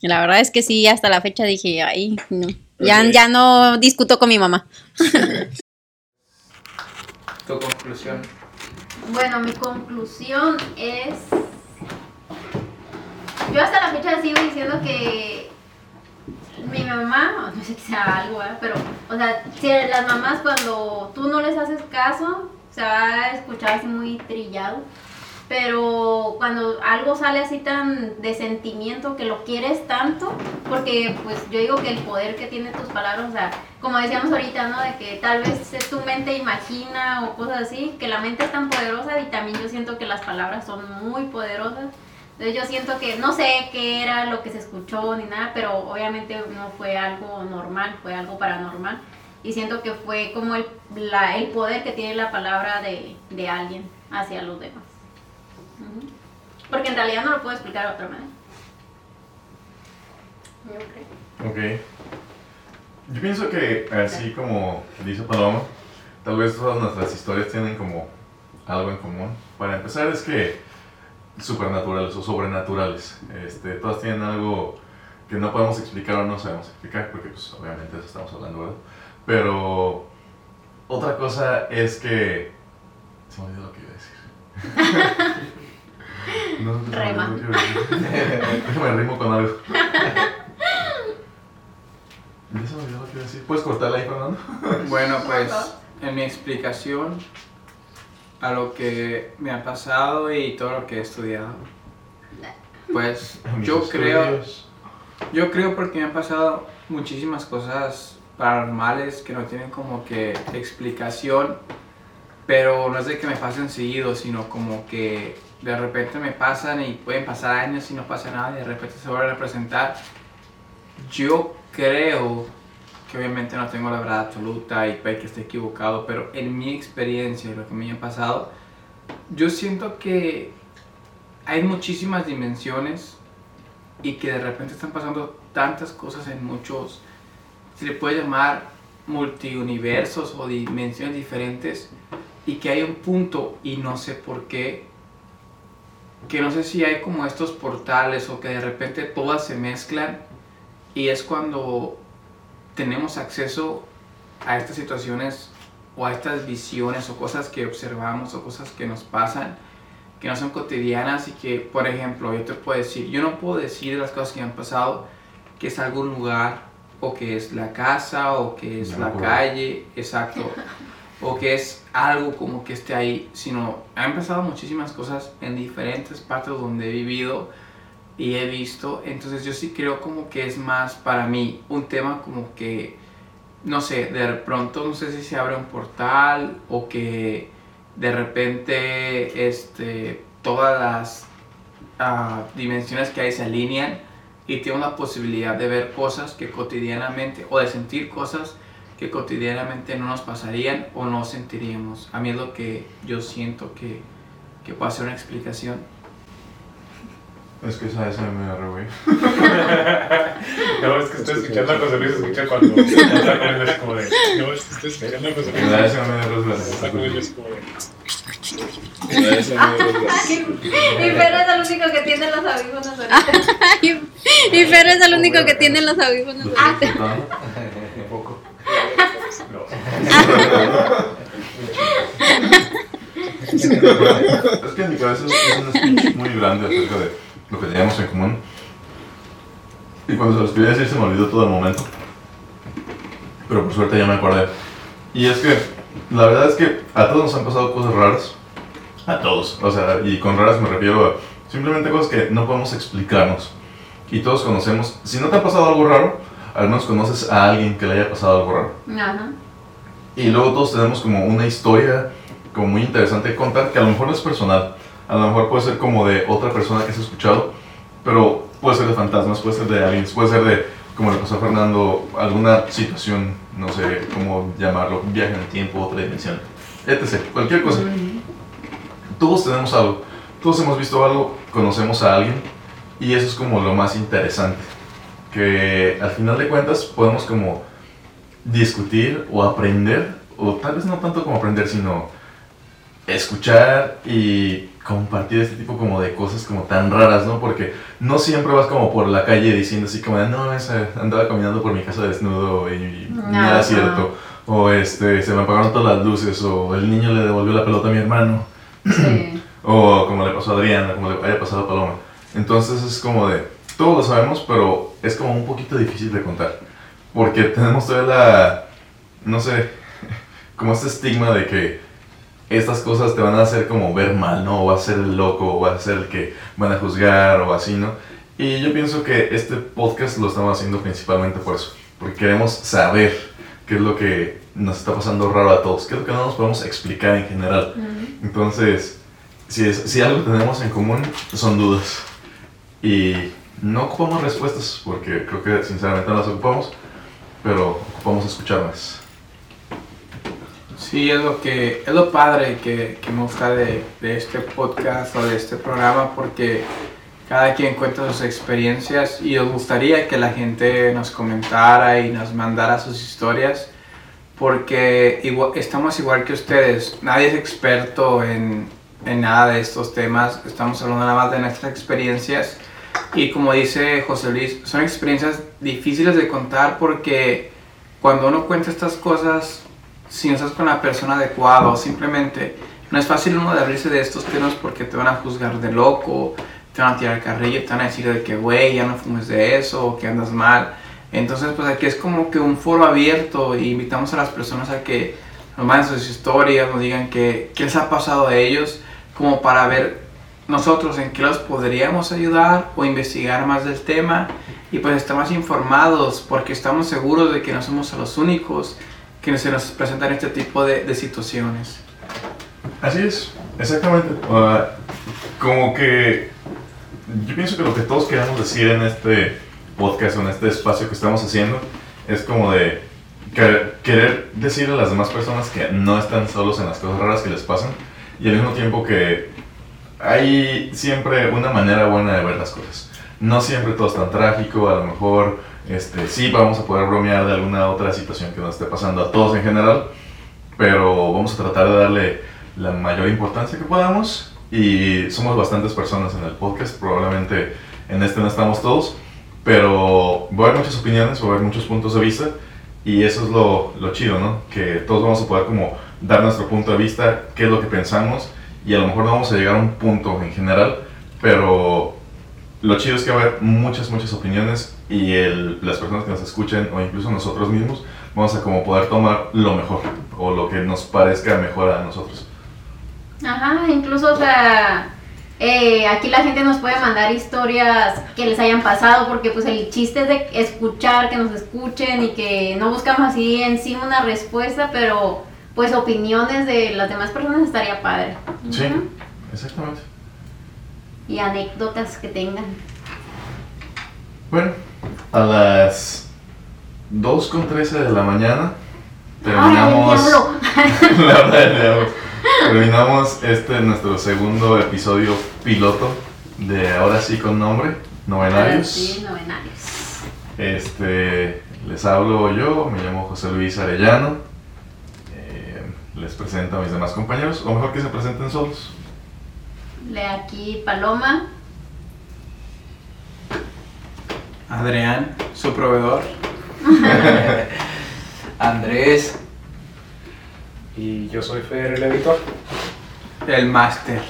La verdad es que sí, hasta la fecha dije, ay, no. Ya, ya no discuto con mi mamá. Tu conclusión. Bueno, mi conclusión es. Yo hasta la fecha sigo diciendo que mi mamá, no sé que sea algo, ¿verdad? pero, o sea, si las mamás cuando tú no les haces caso, se va a escuchar así muy trillado. Pero cuando algo sale así tan de sentimiento que lo quieres tanto, porque pues yo digo que el poder que tiene tus palabras, o sea, como decíamos ahorita, ¿no? De que tal vez tu mente imagina o cosas así, que la mente es tan poderosa y también yo siento que las palabras son muy poderosas. Entonces yo siento que no sé qué era lo que se escuchó ni nada, pero obviamente no fue algo normal, fue algo paranormal. Y siento que fue como el, la- el poder que tiene la palabra de, de alguien hacia los demás. Porque en realidad no lo puedo explicar de otra manera. Yo creo. Ok. Yo pienso que, así como dice Paloma, tal vez todas nuestras historias tienen como algo en común. Para empezar, es que supernaturales o sobrenaturales. Este, todas tienen algo que no podemos explicar o no sabemos explicar, porque pues obviamente eso estamos hablando, ¿verdad? Pero otra cosa es que... Se me olvidó lo que iba a decir. No sé, se me olvidó Rema. Déjame rimo con algo. Ya se me olvidó lo que iba a decir. ¿Puedes cortarla ahí, Fernando? Bueno, pues en mi explicación a lo que me ha pasado y todo lo que he estudiado, pues yo creo, estudios. yo creo porque me han pasado muchísimas cosas paranormales que no tienen como que explicación, pero no es de que me pasen seguido, sino como que de repente me pasan y pueden pasar años y no pasa nada y de repente se vuelven a presentar. Yo creo que obviamente no tengo la verdad absoluta y puede que esté equivocado, pero en mi experiencia y lo que me ha pasado, yo siento que hay muchísimas dimensiones y que de repente están pasando tantas cosas en muchos, se le puede llamar multiuniversos o dimensiones diferentes y que hay un punto y no sé por qué que no sé si hay como estos portales o que de repente todas se mezclan y es cuando tenemos acceso a estas situaciones o a estas visiones o cosas que observamos o cosas que nos pasan que no son cotidianas y que, por ejemplo, yo te puedo decir, yo no puedo decir de las cosas que me han pasado que es algún lugar o que es la casa o que es la calle, exacto, o que es algo como que esté ahí, sino han pasado muchísimas cosas en diferentes partes donde he vivido y he visto, entonces yo sí creo como que es más para mí un tema como que, no sé, de pronto no sé si se abre un portal o que de repente este, todas las ah, dimensiones que hay se alinean y tengo la posibilidad de ver cosas que cotidianamente o de sentir cosas que cotidianamente no nos pasarían o no sentiríamos. A mí es lo que yo siento que, que puede ser una explicación. Es que esa esa me agarró, güey. No, es que estoy escuchando a José Luis, escucha cuando está comiendo así como de. No, es que estoy escuchando a José Luis. La esa me agarró, es Está comiendo así como de. Y Fer es el único que tiene los audífonos ahorita. y Fer es el único que tiene los audífonos ¿Lo ahorita. poco. Es que en mi cabeza es un speech muy grande acerca de lo que teníamos en común. Y cuando se los quería decir se me olvidó todo el momento. Pero por suerte ya me acordé. Y es que la verdad es que a todos nos han pasado cosas raras. A todos. O sea, y con raras me refiero a simplemente cosas que no podemos explicarnos. Y todos conocemos. Si no te ha pasado algo raro, al menos conoces a alguien que le haya pasado algo raro. Ajá. Y luego todos tenemos como una historia como muy interesante que contar, que a lo mejor no es personal, a lo mejor puede ser como de otra persona que has escuchado, pero puede ser de fantasmas, puede ser de aliens, puede ser de, como le pasó a Fernando, alguna situación, no sé cómo llamarlo, viaje en el tiempo, otra dimensión, etc. Cualquier cosa. Todos tenemos algo, todos hemos visto algo, conocemos a alguien y eso es como lo más interesante. Que al final de cuentas podemos como discutir o aprender, o tal vez no tanto como aprender, sino escuchar y compartir este tipo como de cosas como tan raras, ¿no? Porque no siempre vas como por la calle diciendo así como, no, esa, andaba caminando por mi casa desnudo y, ni Ajá. era cierto. O este, se me apagaron todas las luces, o el niño le devolvió la pelota a mi hermano. Sí. O como le pasó a Adriana, como le haya pasado a Paloma. Entonces es como de, todos lo sabemos, pero es como un poquito difícil de contar. Porque tenemos toda la, no sé, como este estigma de que estas cosas te van a hacer como ver mal, ¿no? O vas a ser el loco, o vas a ser el que van a juzgar, o así, ¿no? Y yo pienso que este podcast lo estamos haciendo principalmente por eso. Porque queremos saber qué es lo que nos está pasando raro a todos, qué es lo que no nos podemos explicar en general. Entonces, si, es- si algo tenemos en común, son dudas. Y no ocupamos respuestas, porque creo que sinceramente no las ocupamos, pero ocupamos escuchar más. Sí, es lo que es lo padre que, que me gusta de, de este podcast o de este programa porque cada quien cuenta sus experiencias y nos gustaría que la gente nos comentara y nos mandara sus historias porque igual- estamos igual que ustedes, nadie es experto en, en nada de estos temas, estamos hablando nada más de nuestras experiencias y como dice José Luis, son experiencias difíciles de contar porque cuando uno cuenta estas cosas si no estás con la persona adecuada simplemente no es fácil uno de abrirse de estos temas porque te van a juzgar de loco, te van a tirar carrillo, te van a decir de que güey, ya no fumes de eso o que andas mal. Entonces pues aquí es como que un foro abierto y invitamos a las personas a que nos manden sus historias, nos digan qué les ha pasado a ellos, como para ver nosotros en qué los podríamos ayudar o investigar más del tema y pues estar más informados porque estamos seguros de que no somos los únicos que se nos presentan este tipo de, de situaciones. Así es, exactamente. Ah, como que yo pienso que lo que todos queremos decir en este podcast en este espacio que estamos haciendo es como de que- querer decirle a las demás personas que no están solos en las cosas raras que les pasan y al mismo tiempo que hay siempre una manera buena de ver las cosas. No siempre todo es tan trágico, a lo mejor este, sí vamos a poder bromear de alguna otra situación que nos esté pasando a todos en general, pero vamos a tratar de darle la mayor importancia que podamos y somos bastantes personas en el podcast, probablemente en este no estamos todos, pero va a haber muchas opiniones, va a haber muchos puntos de vista y eso es lo, lo chido, ¿no? Que todos vamos a poder como dar nuestro punto de vista, qué es lo que pensamos y a lo mejor no vamos a llegar a un punto en general, pero lo chido es que va a haber muchas, muchas opiniones y el- las personas que nos escuchen o incluso nosotros mismos vamos a como poder tomar lo mejor o lo que nos parezca mejor a nosotros. Ajá, incluso, o sea, eh, aquí la gente nos puede mandar historias que les hayan pasado, porque pues el chiste es de escuchar, que nos escuchen y que no buscamos así en sí una respuesta, pero pues opiniones de las demás personas estaría padre. Sí, exactamente. Y anécdotas que tengan. Bueno, a las 2.13 de la mañana ¡Ay, terminamos diablo! la hora del diablo. Terminamos este nuestro segundo episodio piloto de ahora sí con nombre, Novenarios. Sí, novenarios. Este, les hablo yo, me llamo José Luis Arellano. Les presento a mis demás compañeros, o mejor que se presenten solos. Le aquí Paloma. Adrián, su proveedor. Andrés, Y yo soy Feder, el editor. El máster.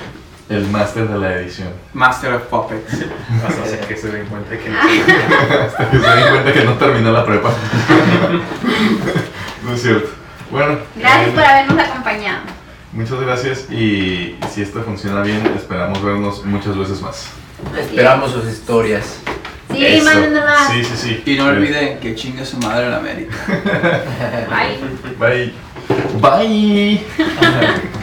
El máster de la edición. Master of Puppets. Hasta que se den cuenta que no Hasta que se den cuenta que no terminó la prepa. no es cierto. Bueno, Gracias eh, por habernos acompañado. muchas gracias y si esto funciona bien, esperamos vernos muchas veces más. esperamos sus historias. Sí, Eso. mándenoslas. Sí, sí, sí. Y no olviden que chingue su madre la América. Bye. Bye. Bye.